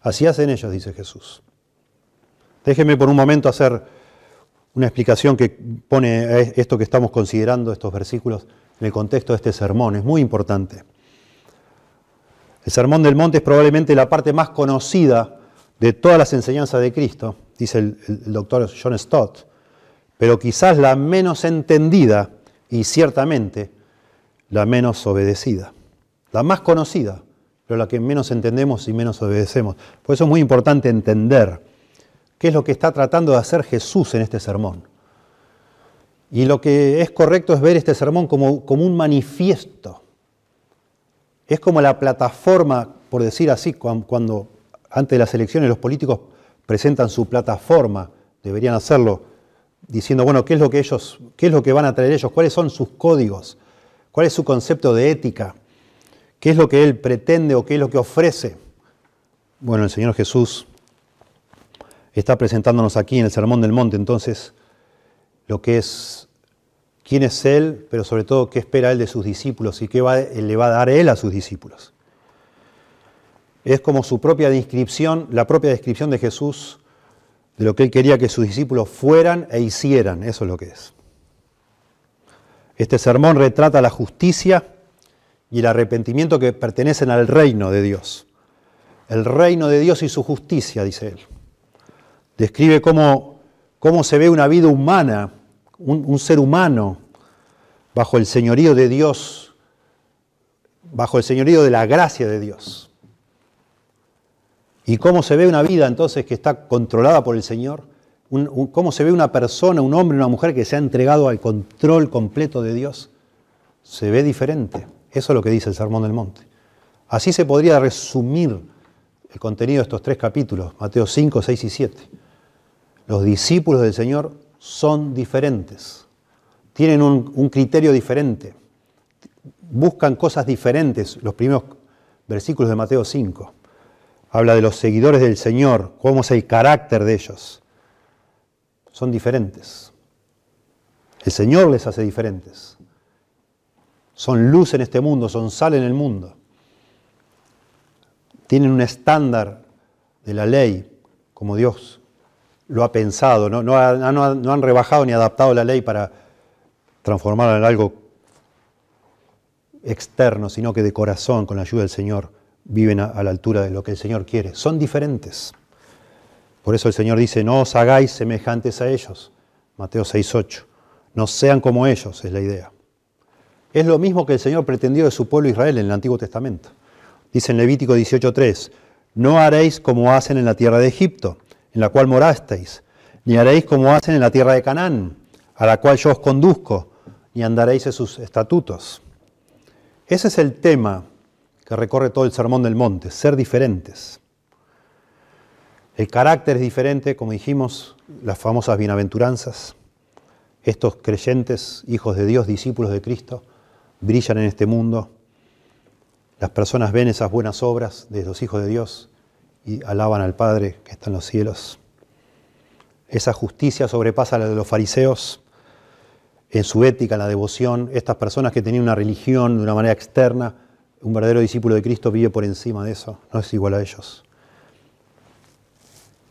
así hacen ellos, dice Jesús. Déjeme por un momento hacer una explicación que pone esto que estamos considerando, estos versículos, en el contexto de este sermón. Es muy importante. El Sermón del Monte es probablemente la parte más conocida de todas las enseñanzas de Cristo, dice el, doctor John Stott, pero quizás la menos entendida y ciertamente la menos obedecida. La más conocida, pero la que menos entendemos y menos obedecemos. Por eso es muy importante entender qué es lo que está tratando de hacer Jesús en este sermón. Y lo que es correcto es ver este sermón como, como un manifiesto es como la plataforma, por decir así, cuando antes de las elecciones los políticos presentan su plataforma, deberían hacerlo, diciendo, bueno, ¿qué es lo que ellos, qué es lo que van a traer ellos? ¿Cuáles son sus códigos? ¿Cuál es su concepto de ética? ¿Qué es lo que él pretende o qué es lo que ofrece? Bueno, el Señor Jesús está presentándonos aquí en el Sermón del Monte, entonces, lo que es quién es Él, pero sobre todo qué espera Él de sus discípulos y qué le va a dar Él a sus discípulos. Es como su propia descripción, la propia descripción de Jesús de lo que Él quería que sus discípulos fueran e hicieran. Eso es lo que es. Este sermón retrata la justicia y el arrepentimiento que pertenecen al reino de Dios. El reino de Dios y su justicia, dice Él. Describe cómo, cómo se ve una vida humana un, ser humano bajo el señorío de Dios, bajo el señorío de la gracia de Dios. ¿Y cómo se ve una vida entonces que está controlada por el Señor? ¿Cómo se ve una persona, un hombre, una mujer que se ha entregado al control completo de Dios? Se ve diferente. Eso es lo que dice el Sermón del Monte. Así se podría resumir el contenido de estos tres capítulos, Mateo 5, 6 y 7. Los discípulos del Señor son diferentes, tienen un, criterio diferente, buscan cosas diferentes. Los primeros versículos de Mateo 5 habla de los seguidores del Señor, cómo es el carácter de ellos. Son diferentes. El Señor les hace diferentes. Son luz en este mundo, son sal en el mundo. Tienen un estándar de la ley como Dios lo ha pensado, no, han rebajado ni adaptado la ley para transformarla en algo externo, sino que de corazón, con la ayuda del Señor, viven a, la altura de lo que el Señor quiere. Son diferentes. Por eso el Señor dice, no os hagáis semejantes a ellos. Mateo 6.8. No sean como ellos, es la idea. Es lo mismo que el Señor pretendió de su pueblo Israel en el Antiguo Testamento. Dice en Levítico 18.3, no haréis como hacen en la tierra de Egipto en la cual morasteis, ni haréis como hacen en la tierra de Canaán, a la cual yo os conduzco, ni andaréis en sus estatutos. Ese es el tema que recorre todo el Sermón del Monte, ser diferentes. El carácter es diferente, como dijimos, las famosas bienaventuranzas. Estos creyentes, hijos de Dios, discípulos de Cristo, brillan en este mundo. Las personas ven esas buenas obras de los hijos de Dios y alaban al Padre que está en los cielos. Esa justicia sobrepasa la de los fariseos en su ética, en la devoción. Estas personas que tenían una religión de una manera externa, un verdadero discípulo de Cristo vive por encima de eso, no es igual a ellos.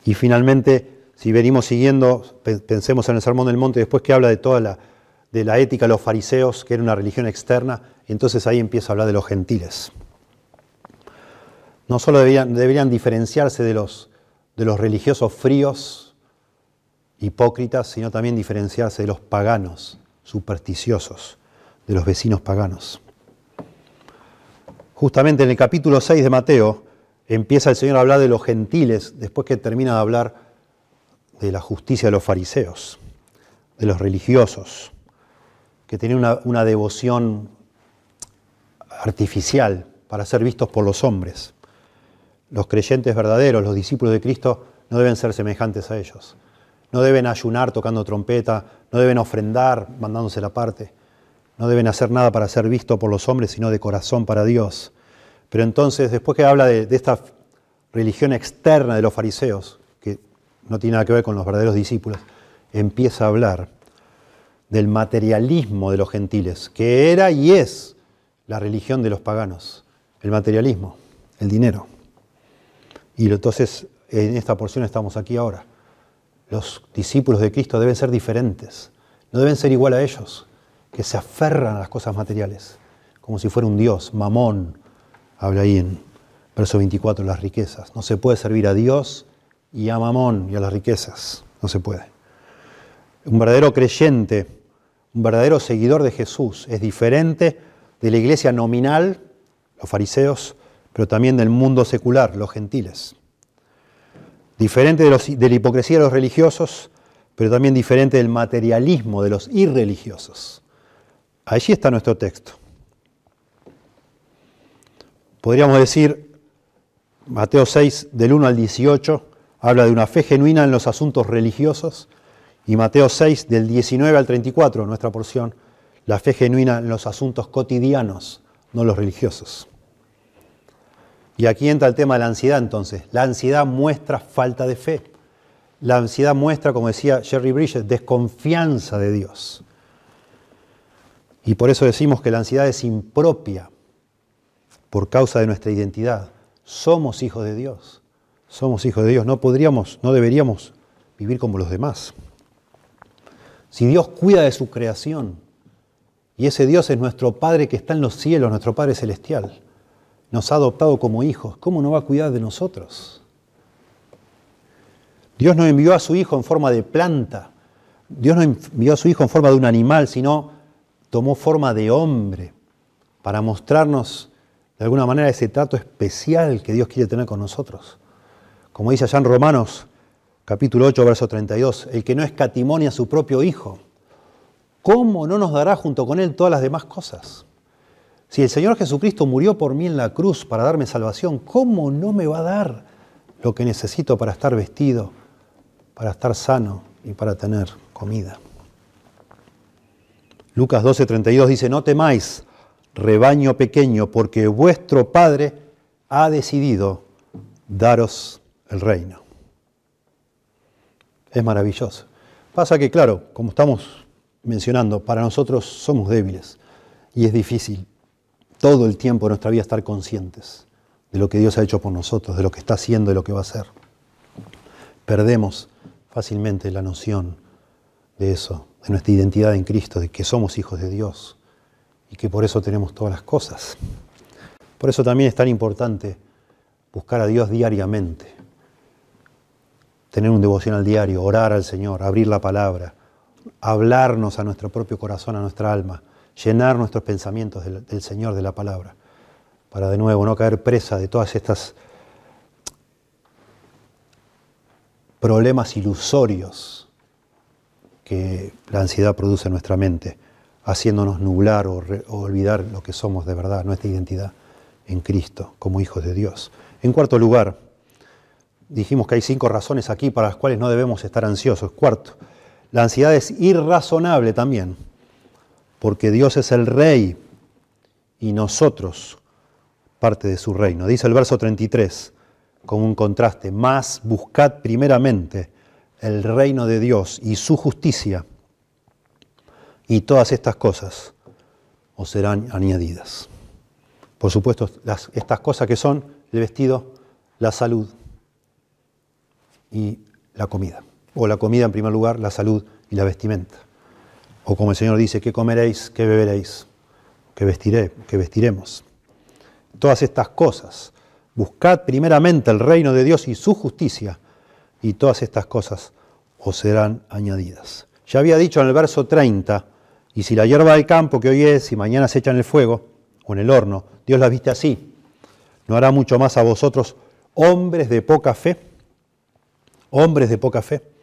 Y finalmente, si venimos siguiendo, pensemos en el Sermón del Monte, después que habla de toda la, de la ética de los fariseos, que era una religión externa, entonces ahí empieza a hablar de los gentiles. No solo deberían, diferenciarse de los, de los religiosos fríos, hipócritas, sino también diferenciarse de los paganos, supersticiosos, de los vecinos paganos. Justamente en el capítulo 6 de Mateo, empieza el Señor a hablar de los gentiles después que termina de hablar de la justicia de los fariseos, de los religiosos, que tenían una, devoción artificial para ser vistos por los hombres. Los creyentes verdaderos, los discípulos de Cristo, no deben ser semejantes a ellos. No deben ayunar tocando trompeta, no deben ofrendar mandándose la parte, no deben hacer nada para ser visto por los hombres, sino de corazón para Dios. Pero entonces, después que habla de, esta religión externa de los fariseos, que no tiene nada que ver con los verdaderos discípulos, empieza a hablar del materialismo de los gentiles, que era y es la religión de los paganos, el materialismo, el dinero. Y entonces, en esta porción estamos aquí ahora. Los discípulos de Cristo deben ser diferentes, no deben ser igual a ellos, que se aferran a las cosas materiales, como si fuera un Dios, mamón, habla ahí en verso 24, las riquezas. No se puede servir a Dios y a Mamón y a las riquezas. No se puede. Un verdadero creyente, un verdadero seguidor de Jesús es diferente de la iglesia nominal, los fariseos, pero también del mundo secular, los gentiles. Diferente de, la hipocresía de los religiosos, pero también diferente del materialismo de los irreligiosos. Allí está nuestro texto. Podríamos decir, Mateo 6, del 1 al 18, habla de una fe genuina en los asuntos religiosos, y Mateo 6, del 19 al 34, nuestra porción, la fe genuina en los asuntos cotidianos, no los religiosos. Y aquí entra el tema de la ansiedad entonces. La ansiedad muestra falta de fe. La ansiedad muestra, como decía Jerry Bridges, desconfianza de Dios. Y por eso decimos que la ansiedad es impropia por causa de nuestra identidad. Somos hijos de Dios. Somos hijos de Dios. No podríamos, no deberíamos vivir como los demás. Si Dios cuida de su creación, y ese Dios es nuestro Padre que está en los cielos, nuestro Padre celestial, nos ha adoptado como hijos, ¿cómo no va a cuidar de nosotros? Dios no envió a su Hijo en forma de planta, Dios no envió a su Hijo en forma de un animal, sino tomó forma de hombre para mostrarnos de alguna manera ese trato especial que Dios quiere tener con nosotros. Como dice allá en Romanos capítulo 8, verso 32, el que no escatimonia a su propio Hijo, ¿cómo no nos dará junto con Él todas las demás cosas? Si el Señor Jesucristo murió por mí en la cruz para darme salvación, ¿cómo no me va a dar lo que necesito para estar vestido, para estar sano y para tener comida? Lucas 12, 32 dice, no temáis, rebaño pequeño, porque vuestro Padre ha decidido daros el reino. Es maravilloso. Pasa que, claro, como estamos mencionando, para nosotros somos débiles y es difícil todo el tiempo de nuestra vida estar conscientes de lo que Dios ha hecho por nosotros, de lo que está haciendo y lo que va a hacer. Perdemos fácilmente la noción de eso, de nuestra identidad en Cristo, de que somos hijos de Dios, y que por eso tenemos todas las cosas. Por eso también es tan importante buscar a Dios diariamente, tener un devoción al diario, orar al Señor, abrir la palabra, hablarnos a nuestro propio corazón, a nuestra alma, llenar nuestros pensamientos del, Señor, de la palabra, para de nuevo no caer presa de todas estas problemas ilusorios que la ansiedad produce en nuestra mente haciéndonos nublar o, olvidar lo que somos de verdad, nuestra identidad en Cristo como hijos de Dios. En cuarto lugar, dijimos que hay cinco razones aquí para las cuales no debemos estar ansiosos. Cuarto, la ansiedad es irrazonable también, porque Dios es el rey y nosotros parte de su reino. Dice el verso 33, como un contraste, más buscad primeramente el reino de Dios y su justicia, y todas estas cosas os serán añadidas. Por supuesto, estas cosas que son el vestido, la salud y la comida. O la comida en primer lugar, la salud y la vestimenta. O como el Señor dice, ¿qué comeréis? ¿Qué beberéis? ¿Qué vestiré? ¿Qué vestiremos? Todas estas cosas. Buscad primeramente el reino de Dios y su justicia, y todas estas cosas os serán añadidas. Ya había dicho en el verso 30, y si la hierba del campo que hoy es y mañana se echa en el fuego o en el horno, Dios la viste así, ¿no hará mucho más a vosotros, hombres de poca fe? Hombres de poca fe.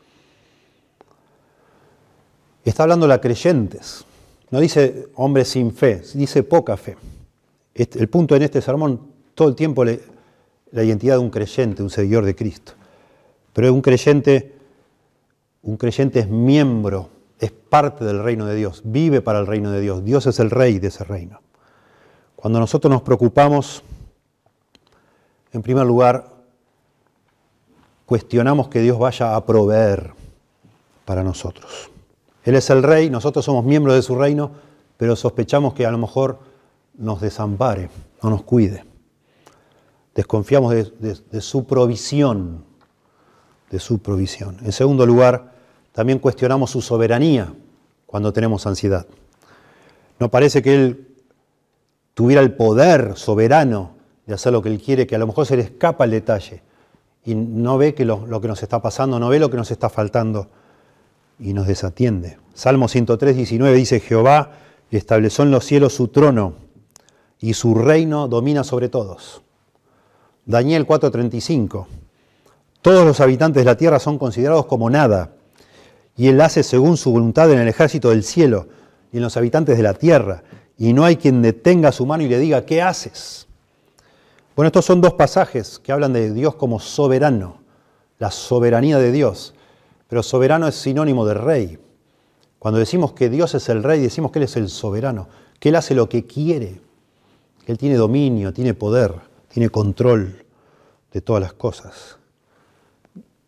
Está hablando la creyentes, no dice hombres sin fe, dice poca fe. Este, el punto en este sermón, todo el tiempo la identidad de un creyente, un seguidor de Cristo. Pero un creyente, un creyente es miembro es parte del reino de Dios, vive para el reino de Dios. Dios es el rey de ese reino. Cuando nosotros nos preocupamos, en primer lugar, cuestionamos que Dios vaya a proveer para nosotros. Él es el rey, nosotros somos miembros de su reino, pero sospechamos que a lo mejor nos desampare, no nos cuide. Desconfiamos de, su provisión, de su provisión. En segundo lugar, también cuestionamos su soberanía cuando tenemos ansiedad. No parece que Él tuviera el poder soberano de hacer lo que Él quiere, que a lo mejor se le escapa el detalle y no ve que lo, que nos está pasando, no ve lo que nos está faltando y nos desatiende. Salmo 103, 19 dice, Jehová estableció en los cielos su trono y su reino domina sobre todos. Daniel 4:35, todos los habitantes de la tierra son considerados como nada y Él hace según su voluntad en el ejército del cielo y en los habitantes de la tierra, y no hay quien detenga su mano y le diga, ¿qué haces? Bueno, estos son dos pasajes que hablan de Dios como soberano, la soberanía de Dios, pero soberano es sinónimo de rey. Cuando decimos que Dios es el rey, decimos que Él es el soberano, que Él hace lo que quiere, que Él tiene dominio, tiene poder, tiene control de todas las cosas.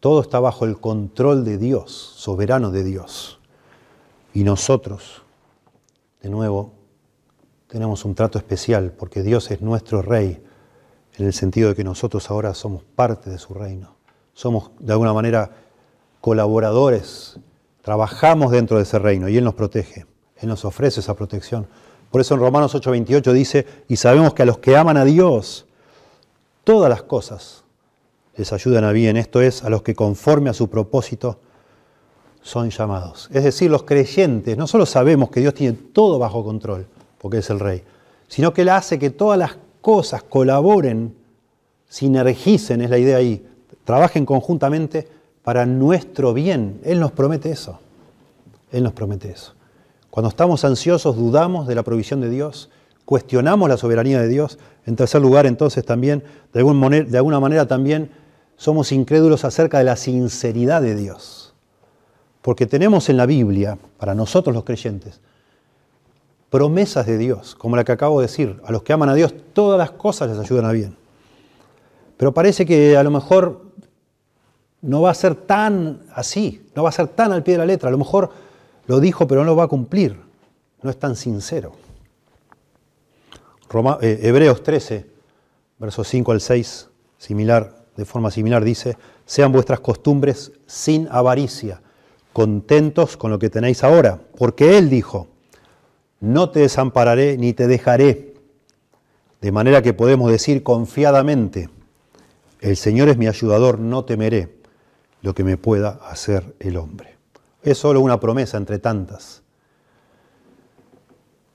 Todo está bajo el control de Dios, soberano de Dios. Y nosotros, de nuevo, tenemos un trato especial porque Dios es nuestro rey, en el sentido de que nosotros ahora somos parte de su reino. Somos de alguna manera colaboradores, trabajamos dentro de ese reino y Él nos protege, Él nos ofrece esa protección. Por eso en Romanos 8:28 dice, y sabemos que a los que aman a Dios, todas las cosas les ayudan a bien, esto es, a los que conforme a su propósito son llamados. Es decir, los creyentes no solo sabemos que Dios tiene todo bajo control, porque es el rey, sino que Él hace que todas las cosas colaboren, sinergicen, es la idea ahí, trabajen conjuntamente para nuestro bien. Él nos promete eso. Él nos promete eso. Cuando estamos ansiosos, dudamos de la provisión de Dios, cuestionamos la soberanía de Dios. En tercer lugar, entonces también, de, de alguna manera también, somos incrédulos acerca de la sinceridad de Dios. Porque tenemos en la Biblia, para nosotros los creyentes, promesas de Dios, como la que acabo de decir. A los que aman a Dios, todas las cosas les ayudan a bien. Pero parece que a lo mejor no va a ser tan así, no va a ser tan al pie de la letra. A lo mejor lo dijo, pero no lo va a cumplir. No es tan sincero. Eh, Hebreos 13, versos 5 al 6, similar de forma similar dice, sean vuestras costumbres sin avaricia, contentos con lo que tenéis ahora, porque Él dijo, no te desampararé ni te dejaré, de manera que podemos decir confiadamente, el Señor es mi ayudador, no temeré lo que me pueda hacer el hombre. Es solo una promesa entre tantas.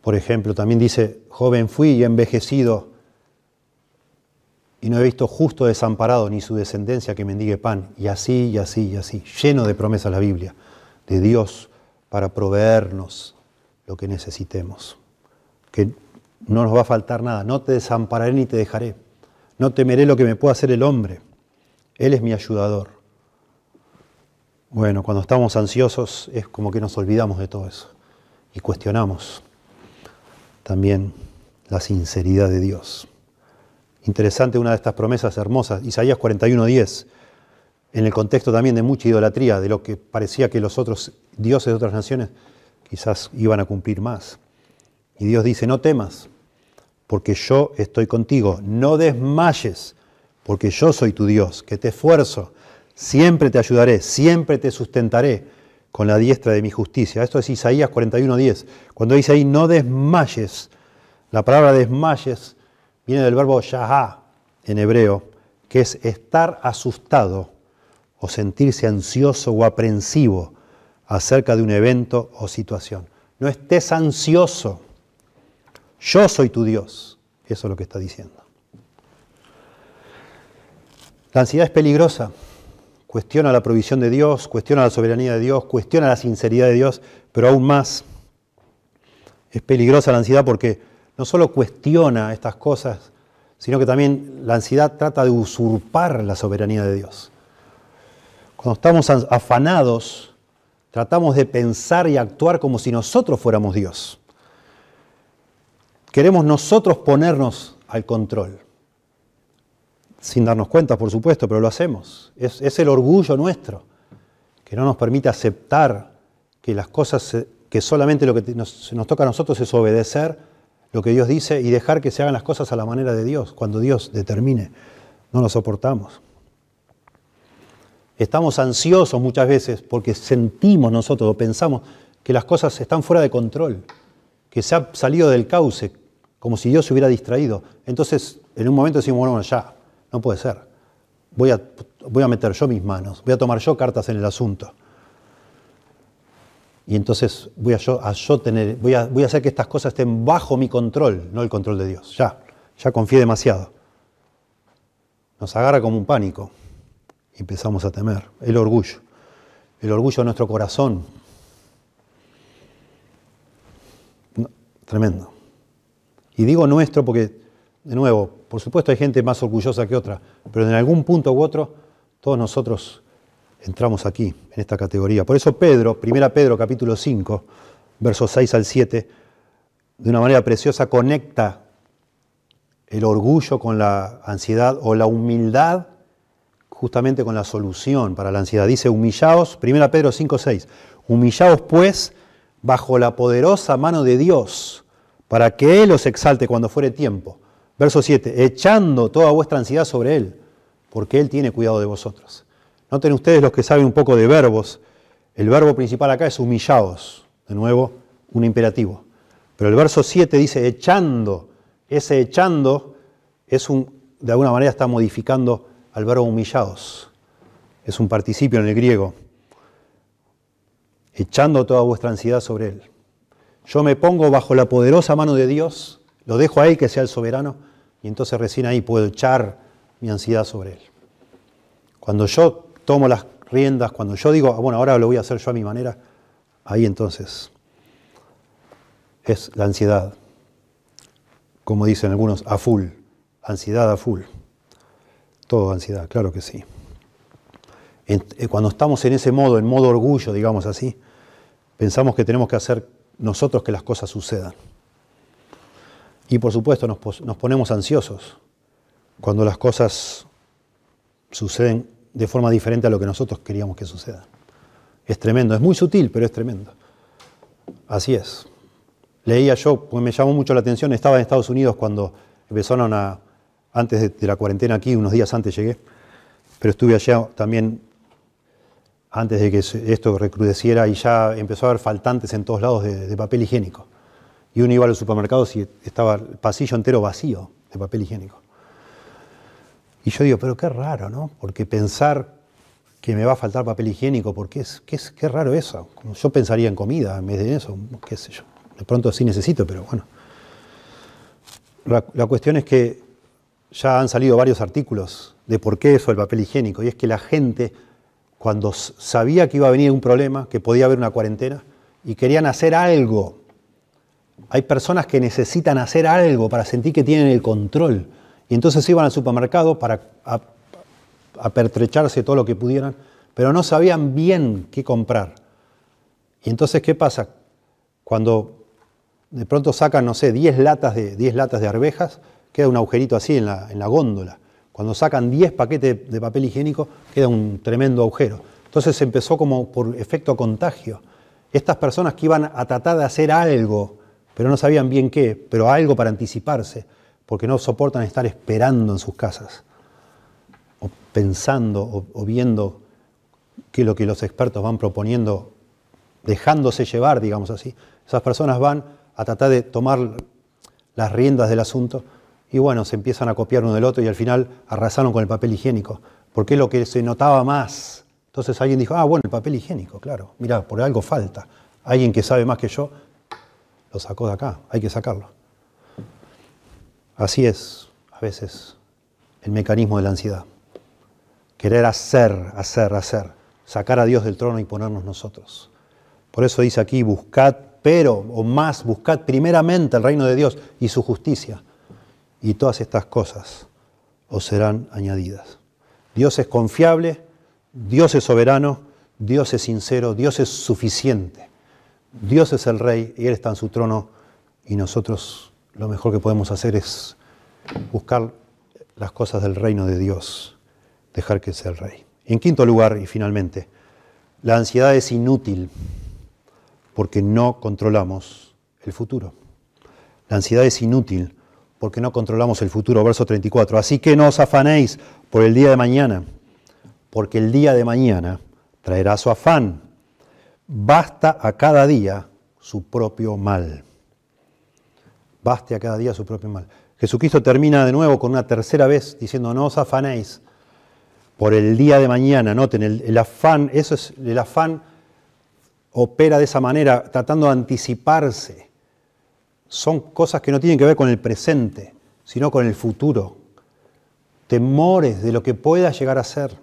Por ejemplo, también dice, joven fui y envejecido y no he visto justo desamparado ni su descendencia que mendigue pan, y así, y así, y así, lleno de promesas la Biblia, de Dios para proveernos lo que necesitemos, que no nos va a faltar nada, no te desampararé ni te dejaré, no temeré lo que me pueda hacer el hombre. Él es mi ayudador. Bueno, cuando estamos ansiosos es como que nos olvidamos de todo eso y cuestionamos también la sinceridad de Dios. Interesante una de estas promesas hermosas, Isaías 41:10, en el contexto también de mucha idolatría, de lo que parecía que los otros dioses de otras naciones quizás iban a cumplir más. Y Dios dice, no temas, porque yo estoy contigo, no desmayes, porque yo soy tu Dios, que te esfuerzo Siempre te ayudaré, siempre te sustentaré con la diestra de mi justicia. Esto es Isaías 41:10. Cuando dice ahí, no desmayes, la palabra desmayes viene del verbo yahá en hebreo, que es estar asustado o sentirse ansioso o aprensivo acerca de un evento o situación. No estés ansioso. Yo soy tu Dios. Eso es lo que está diciendo. La ansiedad es peligrosa cuestiona la provisión de Dios, cuestiona la soberanía de Dios, cuestiona la sinceridad de Dios, pero aún más es peligrosa la ansiedad porque no solo cuestiona estas cosas, sino que también la ansiedad trata de usurpar la soberanía de Dios. Cuando estamos afanados, tratamos de pensar y actuar como si nosotros fuéramos Dios. Queremos nosotros ponernos al control sin darnos cuenta, por supuesto, pero lo hacemos. Es, el orgullo nuestro, que no nos permite aceptar que las cosas, que solamente lo que nos, nos toca a nosotros es obedecer lo que Dios dice y dejar que se hagan las cosas a la manera de Dios, cuando Dios determine. No lo soportamos. Estamos ansiosos muchas veces porque sentimos nosotros o pensamos que las cosas están fuera de control, que se ha salido del cauce, como si Dios se hubiera distraído. Entonces, en un momento decimos, bueno, ya, no puede ser. Voy a, voy a meter yo mis manos, voy a tomar yo cartas en el asunto. Y entonces voy a yo, a yo tener, voy a, voy a hacer que estas cosas estén bajo mi control, no el control de Dios. Ya, ya confié demasiado. Nos agarra como un pánico empezamos a temer. El orgullo. El orgullo de nuestro corazón. tremendo. Y digo nuestro porque de nuevo, por supuesto hay gente más orgullosa que otra, pero en algún punto u otro, todos nosotros entramos aquí, en esta categoría. Por eso Pedro, 1 Pedro capítulo 5, versos 6 al 7, de una manera preciosa conecta el orgullo con la ansiedad o la humildad justamente con la solución para la ansiedad. Dice, humillaos, 1 Pedro 5, 6, humillaos pues bajo la poderosa mano de Dios, para que Él os exalte cuando fuere tiempo Verso 7, echando toda vuestra ansiedad sobre Él, porque Él tiene cuidado de vosotros. Noten ustedes los que saben un poco de verbos, el verbo principal acá es humillaos, de nuevo, un imperativo. Pero el verso 7 dice echando, ese echando es un, de alguna manera está modificando al verbo humillaos. Es un participio en el griego. Echando toda vuestra ansiedad sobre Él. Yo me pongo bajo la poderosa mano de Dios, lo dejo a Él que sea el soberano y entonces recién ahí puedo echar mi ansiedad sobre Él. Cuando yo tomo las riendas, cuando yo digo, ah, bueno, ahora lo voy a hacer yo a mi manera, ahí entonces es la ansiedad, como dicen algunos, a full, ansiedad a full. Todo ansiedad, claro que sí. Eh, cuando estamos en ese modo, en modo orgullo, digamos así, pensamos que tenemos que hacer nosotros que las cosas sucedan. Y por supuesto nos, ponemos ansiosos cuando las cosas suceden de forma diferente a lo que nosotros queríamos que suceda. Es tremendo, es muy sutil, pero es tremendo. Así es. Leía yo, porque me llamó mucho la atención, estaba en Estados Unidos cuando empezaron a, antes de, la cuarentena aquí, unos días antes llegué, pero estuve allá también antes de que esto recrudeciera y ya empezó a haber faltantes en todos lados de papel higiénico. Y uno iba a los supermercados y estaba el pasillo entero vacío de papel higiénico. Y yo digo, pero qué raro, ¿no? Porque pensar que me va a faltar papel higiénico, porque es, qué, es, qué raro eso. Yo pensaría en comida en vez de eso, qué sé yo. De pronto sí necesito, pero bueno. La, la cuestión es que ya han salido varios artículos de por qué eso el papel higiénico. Y es que la gente, cuando sabía que iba a venir un problema, que podía haber una cuarentena, y querían hacer algo hay personas que necesitan hacer algo para sentir que tienen el control. Y entonces iban al supermercado para a pertrecharse todo lo que pudieran, pero no sabían bien qué comprar. Y entonces, ¿qué pasa? Cuando de pronto sacan, no sé, 10 latas de, 10 latas de arvejas, queda un agujerito así en la, en la góndola. Cuando sacan 10 paquetes de papel higiénico, queda un tremendo agujero. Entonces empezó como por efecto contagio. Estas personas que iban a tratar de hacer algo, pero no sabían bien qué, pero algo para anticiparse, porque no soportan estar esperando en sus casas, o pensando o, viendo que lo que los expertos van proponiendo, dejándose llevar, digamos así. Esas personas van a tratar de tomar las riendas del asunto y bueno, se empiezan a copiar uno del otro y al final arrasaron con el papel higiénico, porque es lo que se notaba más. Entonces alguien dijo, ah, bueno, el papel higiénico, claro, mira, por algo falta. Alguien que sabe más que yo lo sacó de acá, hay que sacarlo. Así es a veces el mecanismo de la ansiedad. Querer hacer, hacer, hacer, sacar a Dios del trono y ponernos nosotros. Por eso dice aquí, buscad pero, o más, buscad primeramente el reino de Dios y su justicia, y todas estas cosas os serán añadidas. Dios es confiable, Dios es soberano, Dios es sincero, Dios es suficiente. Dios es el rey y Él está en su trono y nosotros lo mejor que podemos hacer es buscar las cosas del reino de Dios, dejar que sea el rey. En quinto lugar, y finalmente, la ansiedad es inútil porque no controlamos el futuro. La ansiedad es inútil porque no controlamos el futuro. Verso 34. Así que no os afanéis por el día de mañana, porque el día de mañana traerá su afán. Basta a cada día su propio mal. Baste a cada día su propio mal. Jesucristo termina de nuevo con una tercera vez diciendo, no os afanéis por el día de mañana. Noten, el, el afán, eso es el afán opera de esa manera, tratando de anticiparse. Son cosas que no tienen que ver con el presente, sino con el futuro. Temores de lo que pueda llegar a ser,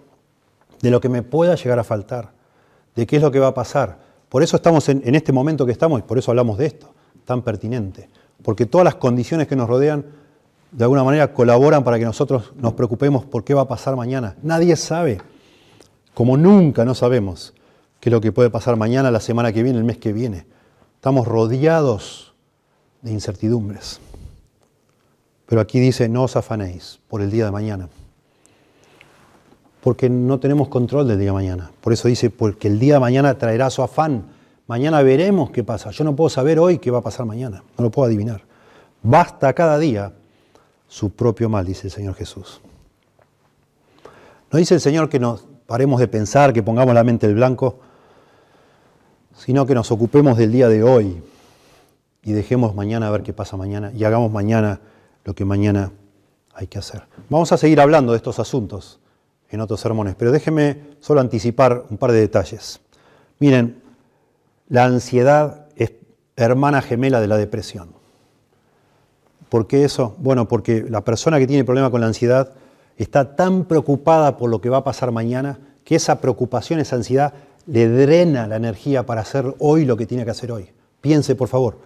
de lo que me pueda llegar a faltar, de qué es lo que va a pasar. Por eso estamos en, este momento que estamos y por eso hablamos de esto, tan pertinente. Porque todas las condiciones que nos rodean de alguna manera colaboran para que nosotros nos preocupemos por qué va a pasar mañana. Nadie sabe, como nunca no sabemos qué es lo que puede pasar mañana, la semana que viene, el mes que viene. Estamos rodeados de incertidumbres. Pero aquí dice, no os afanéis por el día de mañana. Porque no tenemos control del día de mañana. Por eso dice, porque el día de mañana traerá su afán. Mañana veremos qué pasa. Yo no puedo saber hoy qué va a pasar mañana. No lo puedo adivinar. Basta cada día su propio mal, dice el Señor Jesús. No dice el Señor que nos paremos de pensar, que pongamos la mente en blanco, sino que nos ocupemos del día de hoy y dejemos mañana a ver qué pasa mañana y hagamos mañana lo que mañana hay que hacer. Vamos a seguir hablando de estos asuntos en otros sermones, pero déjenme solo anticipar un par de detalles. Miren, la ansiedad es hermana gemela de la depresión. ¿Por qué eso? Bueno, porque la persona que tiene problema con la ansiedad está tan preocupada por lo que va a pasar mañana que esa preocupación, esa ansiedad, le drena la energía para hacer hoy lo que tiene que hacer hoy. Piense, por favor.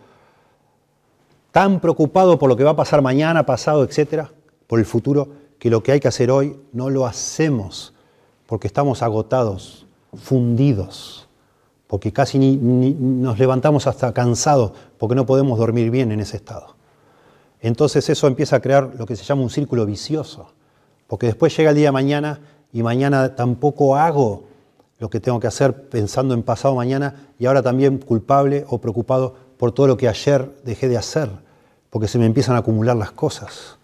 Tan preocupado por lo que va a pasar mañana, pasado, etcétera, por el futuro, que lo que hay que hacer hoy no lo hacemos porque estamos agotados, fundidos, porque casi ni, nos levantamos hasta cansados, porque no podemos dormir bien en ese estado. Entonces eso empieza a crear lo que se llama un círculo vicioso, porque después llega el día de mañana y mañana tampoco hago lo que tengo que hacer pensando en pasado mañana y ahora también culpable o preocupado por todo lo que ayer dejé de hacer, porque se me empiezan a acumular las cosas.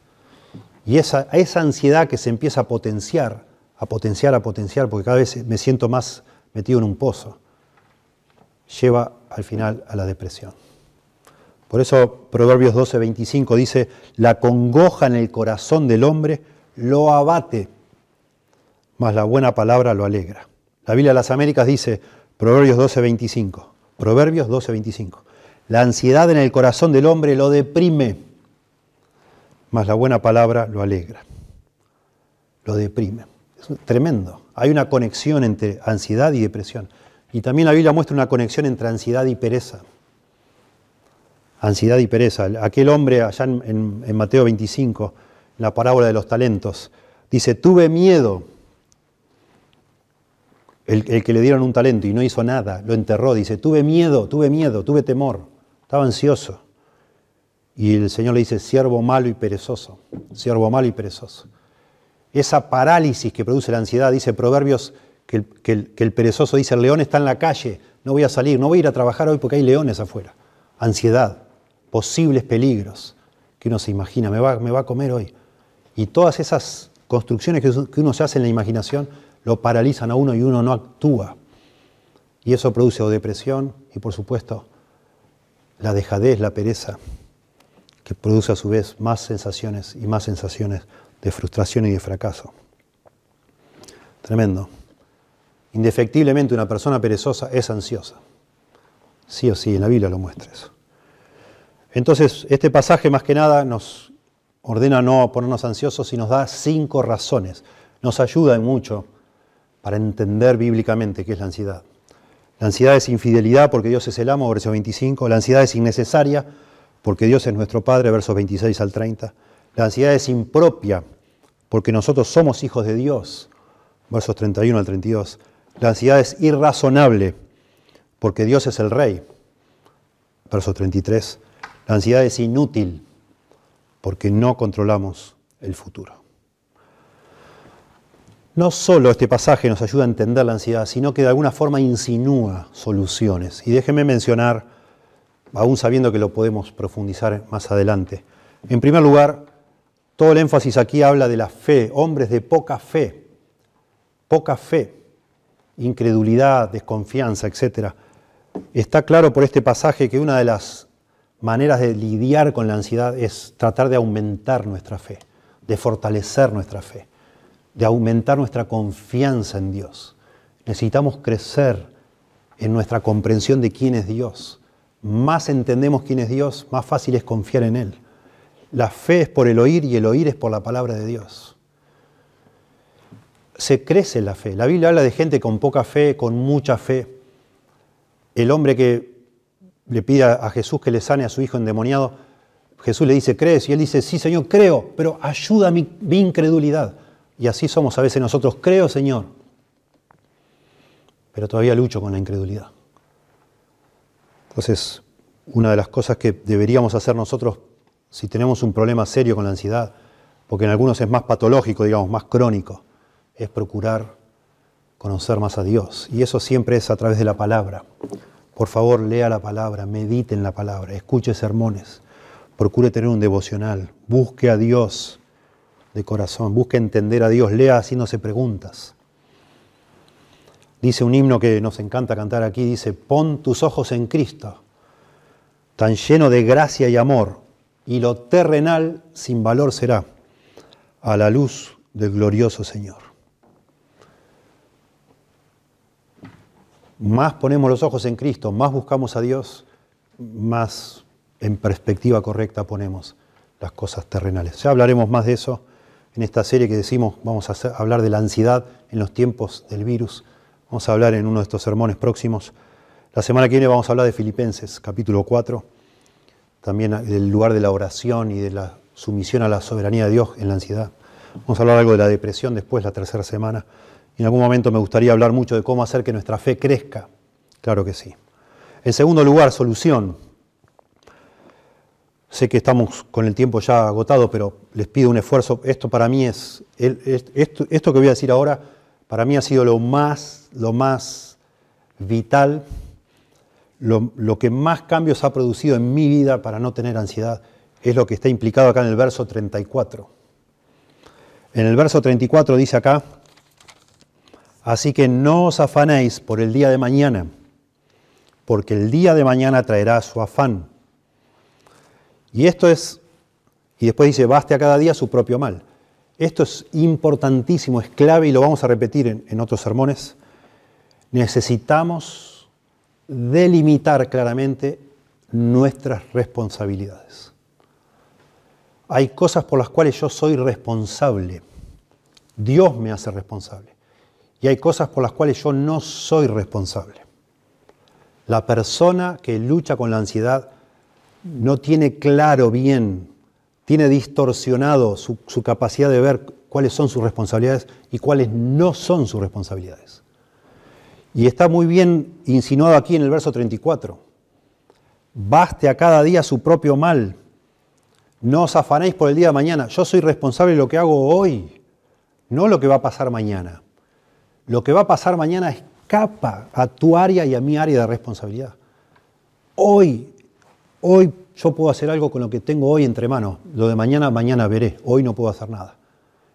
Y esa, ansiedad que se empieza a potenciar, a potenciar, a potenciar, porque cada vez me siento más metido en un pozo, lleva al final a la depresión. Por eso Proverbios 12, 25 dice, la congoja en el corazón del hombre lo abate, mas la buena palabra lo alegra. La Biblia de las Américas dice, Proverbios 12:25, Proverbios 12:25, la ansiedad en el corazón del hombre lo deprime, mas la buena palabra lo alegra. Lo deprime. Es tremendo. Hay una conexión entre ansiedad y depresión. Y también la Biblia muestra una conexión entre ansiedad y pereza. Ansiedad y pereza. Aquel hombre allá en, en Mateo 25, en la parábola de los talentos, dice, tuve miedo El, que le dieron un talento y no hizo nada, lo enterró, dice, tuve miedo, tuve miedo, tuve temor, estaba ansioso. Y el Señor le dice, siervo malo y perezoso, siervo malo y perezoso. Esa parálisis que produce la ansiedad, dice Proverbios, que el, perezoso dice, el león está en la calle, no voy a salir, no voy a ir a trabajar hoy porque hay leones afuera. Ansiedad, posibles peligros que uno se imagina, me va, a comer hoy. Y todas esas construcciones que uno se hace en la imaginación lo paralizan a uno y uno no actúa. Y eso produce depresión y por supuesto la dejadez, la pereza, que produce a su vez más sensaciones y más sensaciones de frustración y de fracaso. Tremendo. Indefectiblemente una persona perezosa es ansiosa. Sí o sí, en la Biblia lo muestra eso. Entonces, este pasaje más que nada nos ordena no ponernos ansiosos y nos da cinco razones. Nos ayuda mucho para entender bíblicamente qué es la ansiedad. La ansiedad es infidelidad porque Dios es el amo, verso 25. La ansiedad es innecesaria porque Dios es nuestro Padre, versos 26 al 30. La ansiedad es impropia porque nosotros somos hijos de Dios, versos 31 al 32. La ansiedad es irrazonable porque Dios es el Rey. Verso 33. La ansiedad es inútil porque no controlamos el futuro. No solo este pasaje nos ayuda a entender la ansiedad, sino que de alguna forma insinúa soluciones. Y déjeme mencionar, aún sabiendo que lo podemos profundizar más adelante. En primer lugar, todo el énfasis aquí habla de la fe, hombres de poca fe, poca fe incredulidad, desconfianza, etc. Está claro por este pasaje que una de las maneras de lidiar con la ansiedad es tratar de aumentar nuestra fe, de fortalecer nuestra fe, de aumentar nuestra confianza en Dios. Necesitamos crecer en nuestra comprensión de quién es Dios. Más entendemos quién es Dios, más fácil es confiar en Él. La fe es por el oír y el oír es por la palabra de Dios se crece la fe. La Biblia habla de gente con poca fe, con mucha fe. El hombre que le pide a Jesús que le sane a su hijo endemoniado, Jesús le dice, ¿crees? Y él dice, sí, Señor, creo, pero ayuda mi, mi incredulidad. Y así somos a veces nosotros, creo, Señor, pero todavía lucho con la incredulidad. Entonces, una de las cosas que deberíamos hacer nosotros si tenemos un problema serio con la ansiedad, porque en algunos es más patológico, digamos, más crónico, es procurar conocer más a Dios. Y eso siempre es a través de la palabra. Por favor, lea la palabra, medite en la palabra, escuche sermones, procure tener un devocional, busque a Dios de corazón, busque entender a Dios, lea haciéndose preguntas. Dice un himno que nos encanta cantar aquí, dice, pon tus ojos en Cristo, tan lleno de gracia y amor, y lo terrenal sin valor será, a la luz del glorioso Señor. más ponemos los ojos en Cristo, más buscamos a Dios, más en perspectiva correcta ponemos las cosas terrenales. Ya hablaremos más de eso en esta serie que decimos, vamos a hablar de la ansiedad en los tiempos del virus. Vamos a hablar en uno de estos sermones próximos. La semana que viene vamos a hablar de Filipenses, capítulo 4, también del lugar de la oración y de la sumisión a la soberanía de Dios en la ansiedad. Vamos a hablar algo de la depresión después, la tercera semana. En algún momento me gustaría hablar mucho de cómo hacer que nuestra fe crezca. Claro que sí. En segundo lugar, solución. Sé que estamos con el tiempo ya agotado, pero les pido un esfuerzo. Esto para mí es, esto, que voy a decir ahora, para mí ha sido lo más, lo más vital, lo, que más cambios ha producido en mi vida para no tener ansiedad, es lo que está implicado acá en el verso 34. En el verso 34 dice acá, Así que no os afanéis por el día de mañana, porque el día de mañana traerá su afán. Y esto es, y después dice, baste a cada día su propio mal. Esto es importantísimo, es clave y lo vamos a repetir en, otros sermones. Necesitamos delimitar claramente nuestras responsabilidades. Hay cosas por las cuales yo soy responsable. Dios me hace responsable y hay cosas por las cuales yo no soy responsable. La persona que lucha con la ansiedad no tiene claro bien, tiene distorsionado su, capacidad de ver cuáles son sus responsabilidades y cuáles no son sus responsabilidades. Y está muy bien insinuado aquí en el verso 34. Baste a cada día su propio mal. No os afanéis por el día de mañana. Yo soy responsable de lo que hago hoy, no lo que va a pasar mañana. Lo que va a pasar mañana escapa a tu área y a mi área de responsabilidad. Hoy, hoy yo puedo hacer algo con lo que tengo hoy entre manos. Lo de mañana, mañana veré. Hoy no puedo hacer nada.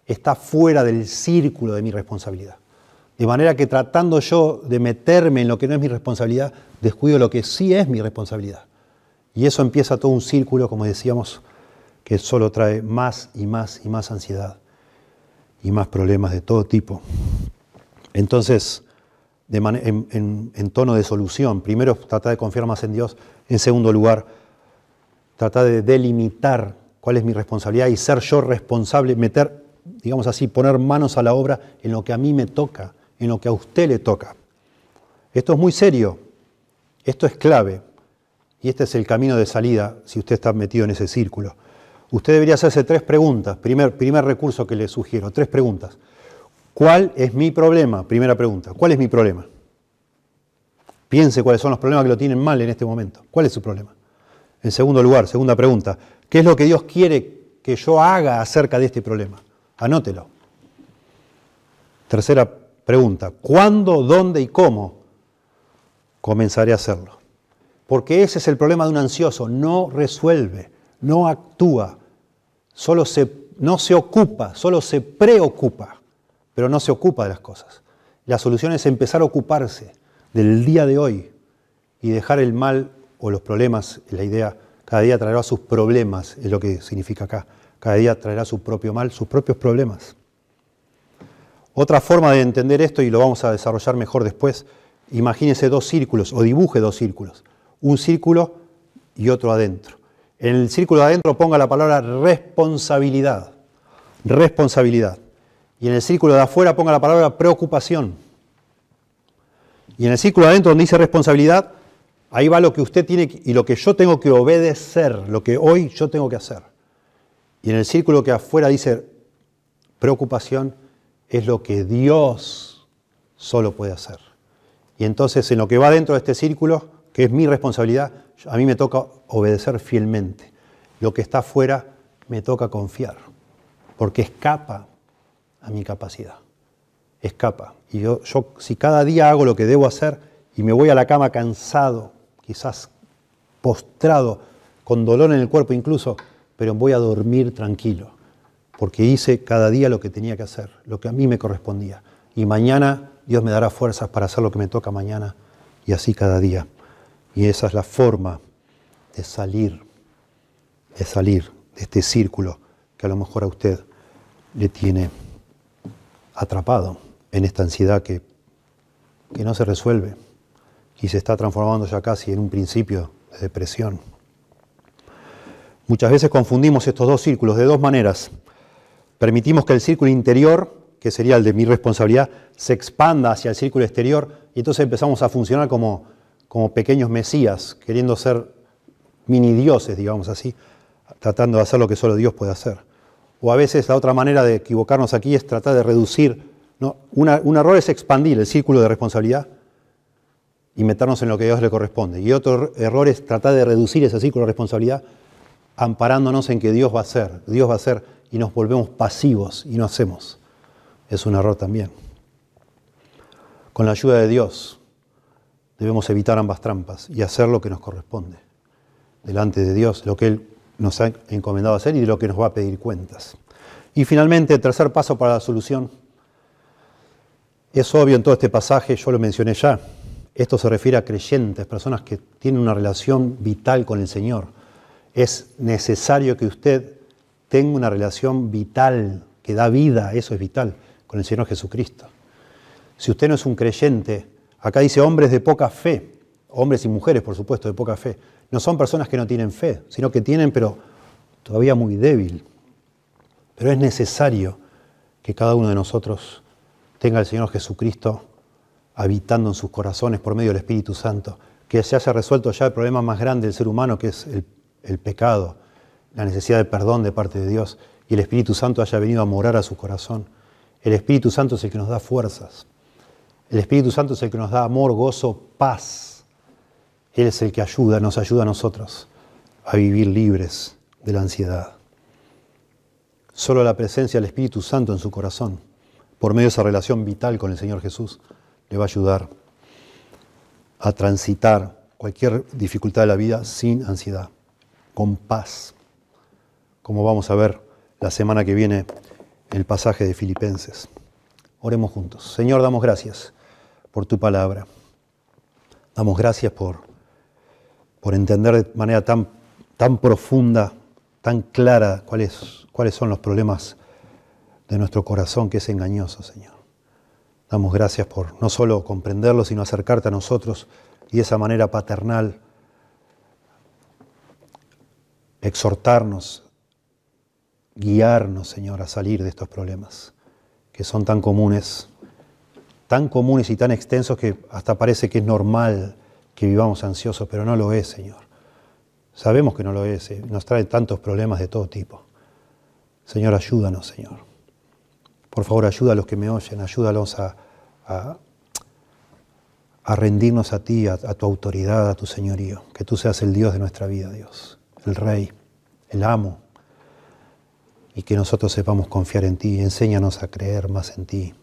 Está fuera del círculo de mi responsabilidad. De manera que tratando yo de meterme en lo que no es mi responsabilidad, descuido lo que sí es mi responsabilidad. Y eso empieza todo un círculo, como decíamos, que solo trae más y más y más ansiedad y más problemas de todo tipo. Entonces, en, en, tono de solución, primero trata de confiar más en Dios, en segundo lugar, trata de delimitar cuál es mi responsabilidad y ser yo responsable, meter, digamos así, poner manos a la obra en lo que a mí me toca, en lo que a usted le toca. Esto es muy serio, esto es clave y este es el camino de salida si usted está metido en ese círculo. Usted debería hacerse tres preguntas, primer, primer recurso que le sugiero, tres preguntas. ¿Cuál es mi problema? Primera pregunta, ¿cuál es mi problema? Piense cuáles son los problemas que lo tienen mal en este momento. ¿Cuál es su problema? En segundo lugar, segunda pregunta, ¿qué es lo que Dios quiere que yo haga acerca de este problema? Anótelo. Tercera pregunta, ¿cuándo, dónde y cómo comenzaré a hacerlo? Porque ese es el problema de un ansioso, no resuelve, no actúa, solo se, no se ocupa, solo se preocupa, pero no se ocupa de las cosas. La solución es empezar a ocuparse del día de hoy y dejar el mal o los problemas, la idea, cada día traerá sus problemas, es lo que significa acá. Cada día traerá su propio mal, sus propios problemas. Otra forma de entender esto, y lo vamos a desarrollar mejor después, imagínese dos círculos o dibuje dos círculos. Un círculo y otro adentro. En el círculo de adentro ponga la palabra responsabilidad. Responsabilidad. Y en el círculo de afuera ponga la palabra preocupación. Y en el círculo de adentro donde dice responsabilidad, Ahí va lo que usted tiene y lo que yo tengo que obedecer, lo que hoy yo tengo que hacer. Y en el círculo que afuera dice preocupación, es lo que Dios solo puede hacer. Y entonces en lo que va dentro de este círculo, que es mi responsabilidad, a mí me toca obedecer fielmente. Lo que está afuera me toca confiar, porque escapa a mi capacidad. Escapa. Y yo, yo si cada día hago lo que debo hacer y me voy a la cama cansado, quizás postrado, con dolor en el cuerpo incluso, pero voy a dormir tranquilo, porque hice cada día lo que tenía que hacer, lo que a mí me correspondía. Y mañana Dios me dará fuerzas para hacer lo que me toca mañana, y así cada día. Y esa es la forma de salir, de salir de este círculo que a lo mejor a usted le tiene atrapado en esta ansiedad que, que no se resuelve y se está transformando ya casi en un principio de depresión. Muchas veces confundimos estos dos círculos de dos maneras. Permitimos que el círculo interior, que sería el de mi responsabilidad, se expanda hacia el círculo exterior y entonces empezamos a funcionar como, como pequeños mesías, queriendo ser mini dioses, digamos así, tratando de hacer lo que solo Dios puede hacer. O a veces la otra manera de equivocarnos aquí es tratar de reducir. ¿no? un error es expandir el círculo de responsabilidad y meternos en lo que a Dios le corresponde. Y otro error es tratar de reducir ese círculo de responsabilidad amparándonos en que Dios va a hacer, Dios va a hacer y nos volvemos pasivos y no hacemos. Es un error también. Con la ayuda de Dios debemos evitar ambas trampas y hacer lo que nos corresponde delante de Dios, lo que Él nos ha encomendado hacer y de lo que nos va a pedir cuentas. Y finalmente, el tercer paso para la solución. Es obvio en todo este pasaje, yo lo mencioné ya, esto se refiere a creyentes, personas que tienen una relación vital con el Señor. Es necesario que usted tenga una relación vital, que da vida, eso es vital, con el Señor Jesucristo. Si usted no es un creyente, acá dice hombres de poca fe, hombres y mujeres, por supuesto, de poca fe. No son personas que no tienen fe, sino que tienen, pero todavía muy débil. Pero es necesario que cada uno de nosotros tenga al Señor Jesucristo habitando en sus corazones por medio del Espíritu Santo, que se haya resuelto ya el problema más grande del ser humano, que es el, pecado, la necesidad de perdón de parte de Dios, y el Espíritu Santo haya venido a morar a su corazón. El Espíritu Santo es el que nos da fuerzas. El Espíritu Santo es el que nos da amor, gozo, paz. Él es el que ayuda, nos ayuda a nosotros a vivir libres de la ansiedad. Solo la presencia del Espíritu Santo en su corazón, por medio de esa relación vital con el Señor Jesús, le va a ayudar a transitar cualquier dificultad de la vida sin ansiedad, con paz, como vamos a ver la semana que viene en el pasaje de Filipenses. Oremos juntos. Señor, damos gracias por tu palabra. Damos gracias por, por entender de manera tan, tan profunda, tan clara cuáles, cuáles son los problemas de nuestro corazón que es engañoso, Señor. Damos gracias por no solo comprenderlo, sino acercarte a nosotros y de esa manera paternal exhortarnos, guiarnos, Señor, a salir de estos problemas que son tan comunes, tan comunes y tan extensos que hasta parece que es normal que vivamos ansiosos, pero no lo es, Señor. Sabemos que no lo es, eh, nos trae tantos problemas de todo tipo. Señor, ayúdanos, Señor. Por favor, ayuda a los que me oyen, ayúdalos a, rendirnos a ti, a, tu autoridad, a tu señorío. Que tú seas el Dios de nuestra vida, Dios, el Rey, el amo. Y que nosotros sepamos confiar en ti. Enséñanos a creer más en ti.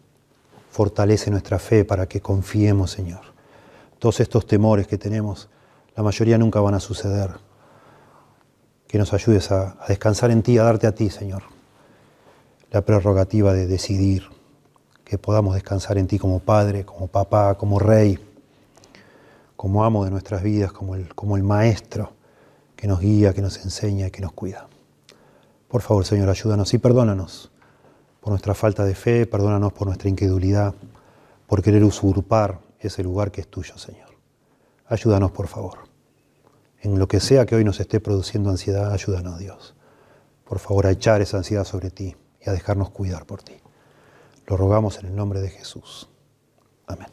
Fortalece nuestra fe para que confiemos, Señor. Todos estos temores que tenemos, la mayoría nunca van a suceder. Que nos ayudes a descansar en ti, a darte a ti, Señor, la prerrogativa de decidir que podamos descansar en ti como Padre, como Papá, como Rey, como amo de nuestras vidas, como el, como el Maestro que nos guía, que nos enseña y que nos cuida. Por favor, Señor, ayúdanos y perdónanos por nuestra falta de fe, perdónanos por nuestra incredulidad, por querer usurpar ese lugar que es tuyo, Señor. Ayúdanos, por favor. En lo que sea que hoy nos esté produciendo ansiedad, ayúdanos, Dios. Por favor, a echar esa ansiedad sobre ti y a dejarnos cuidar por ti. Lo rogamos en el nombre de Jesús. Amén.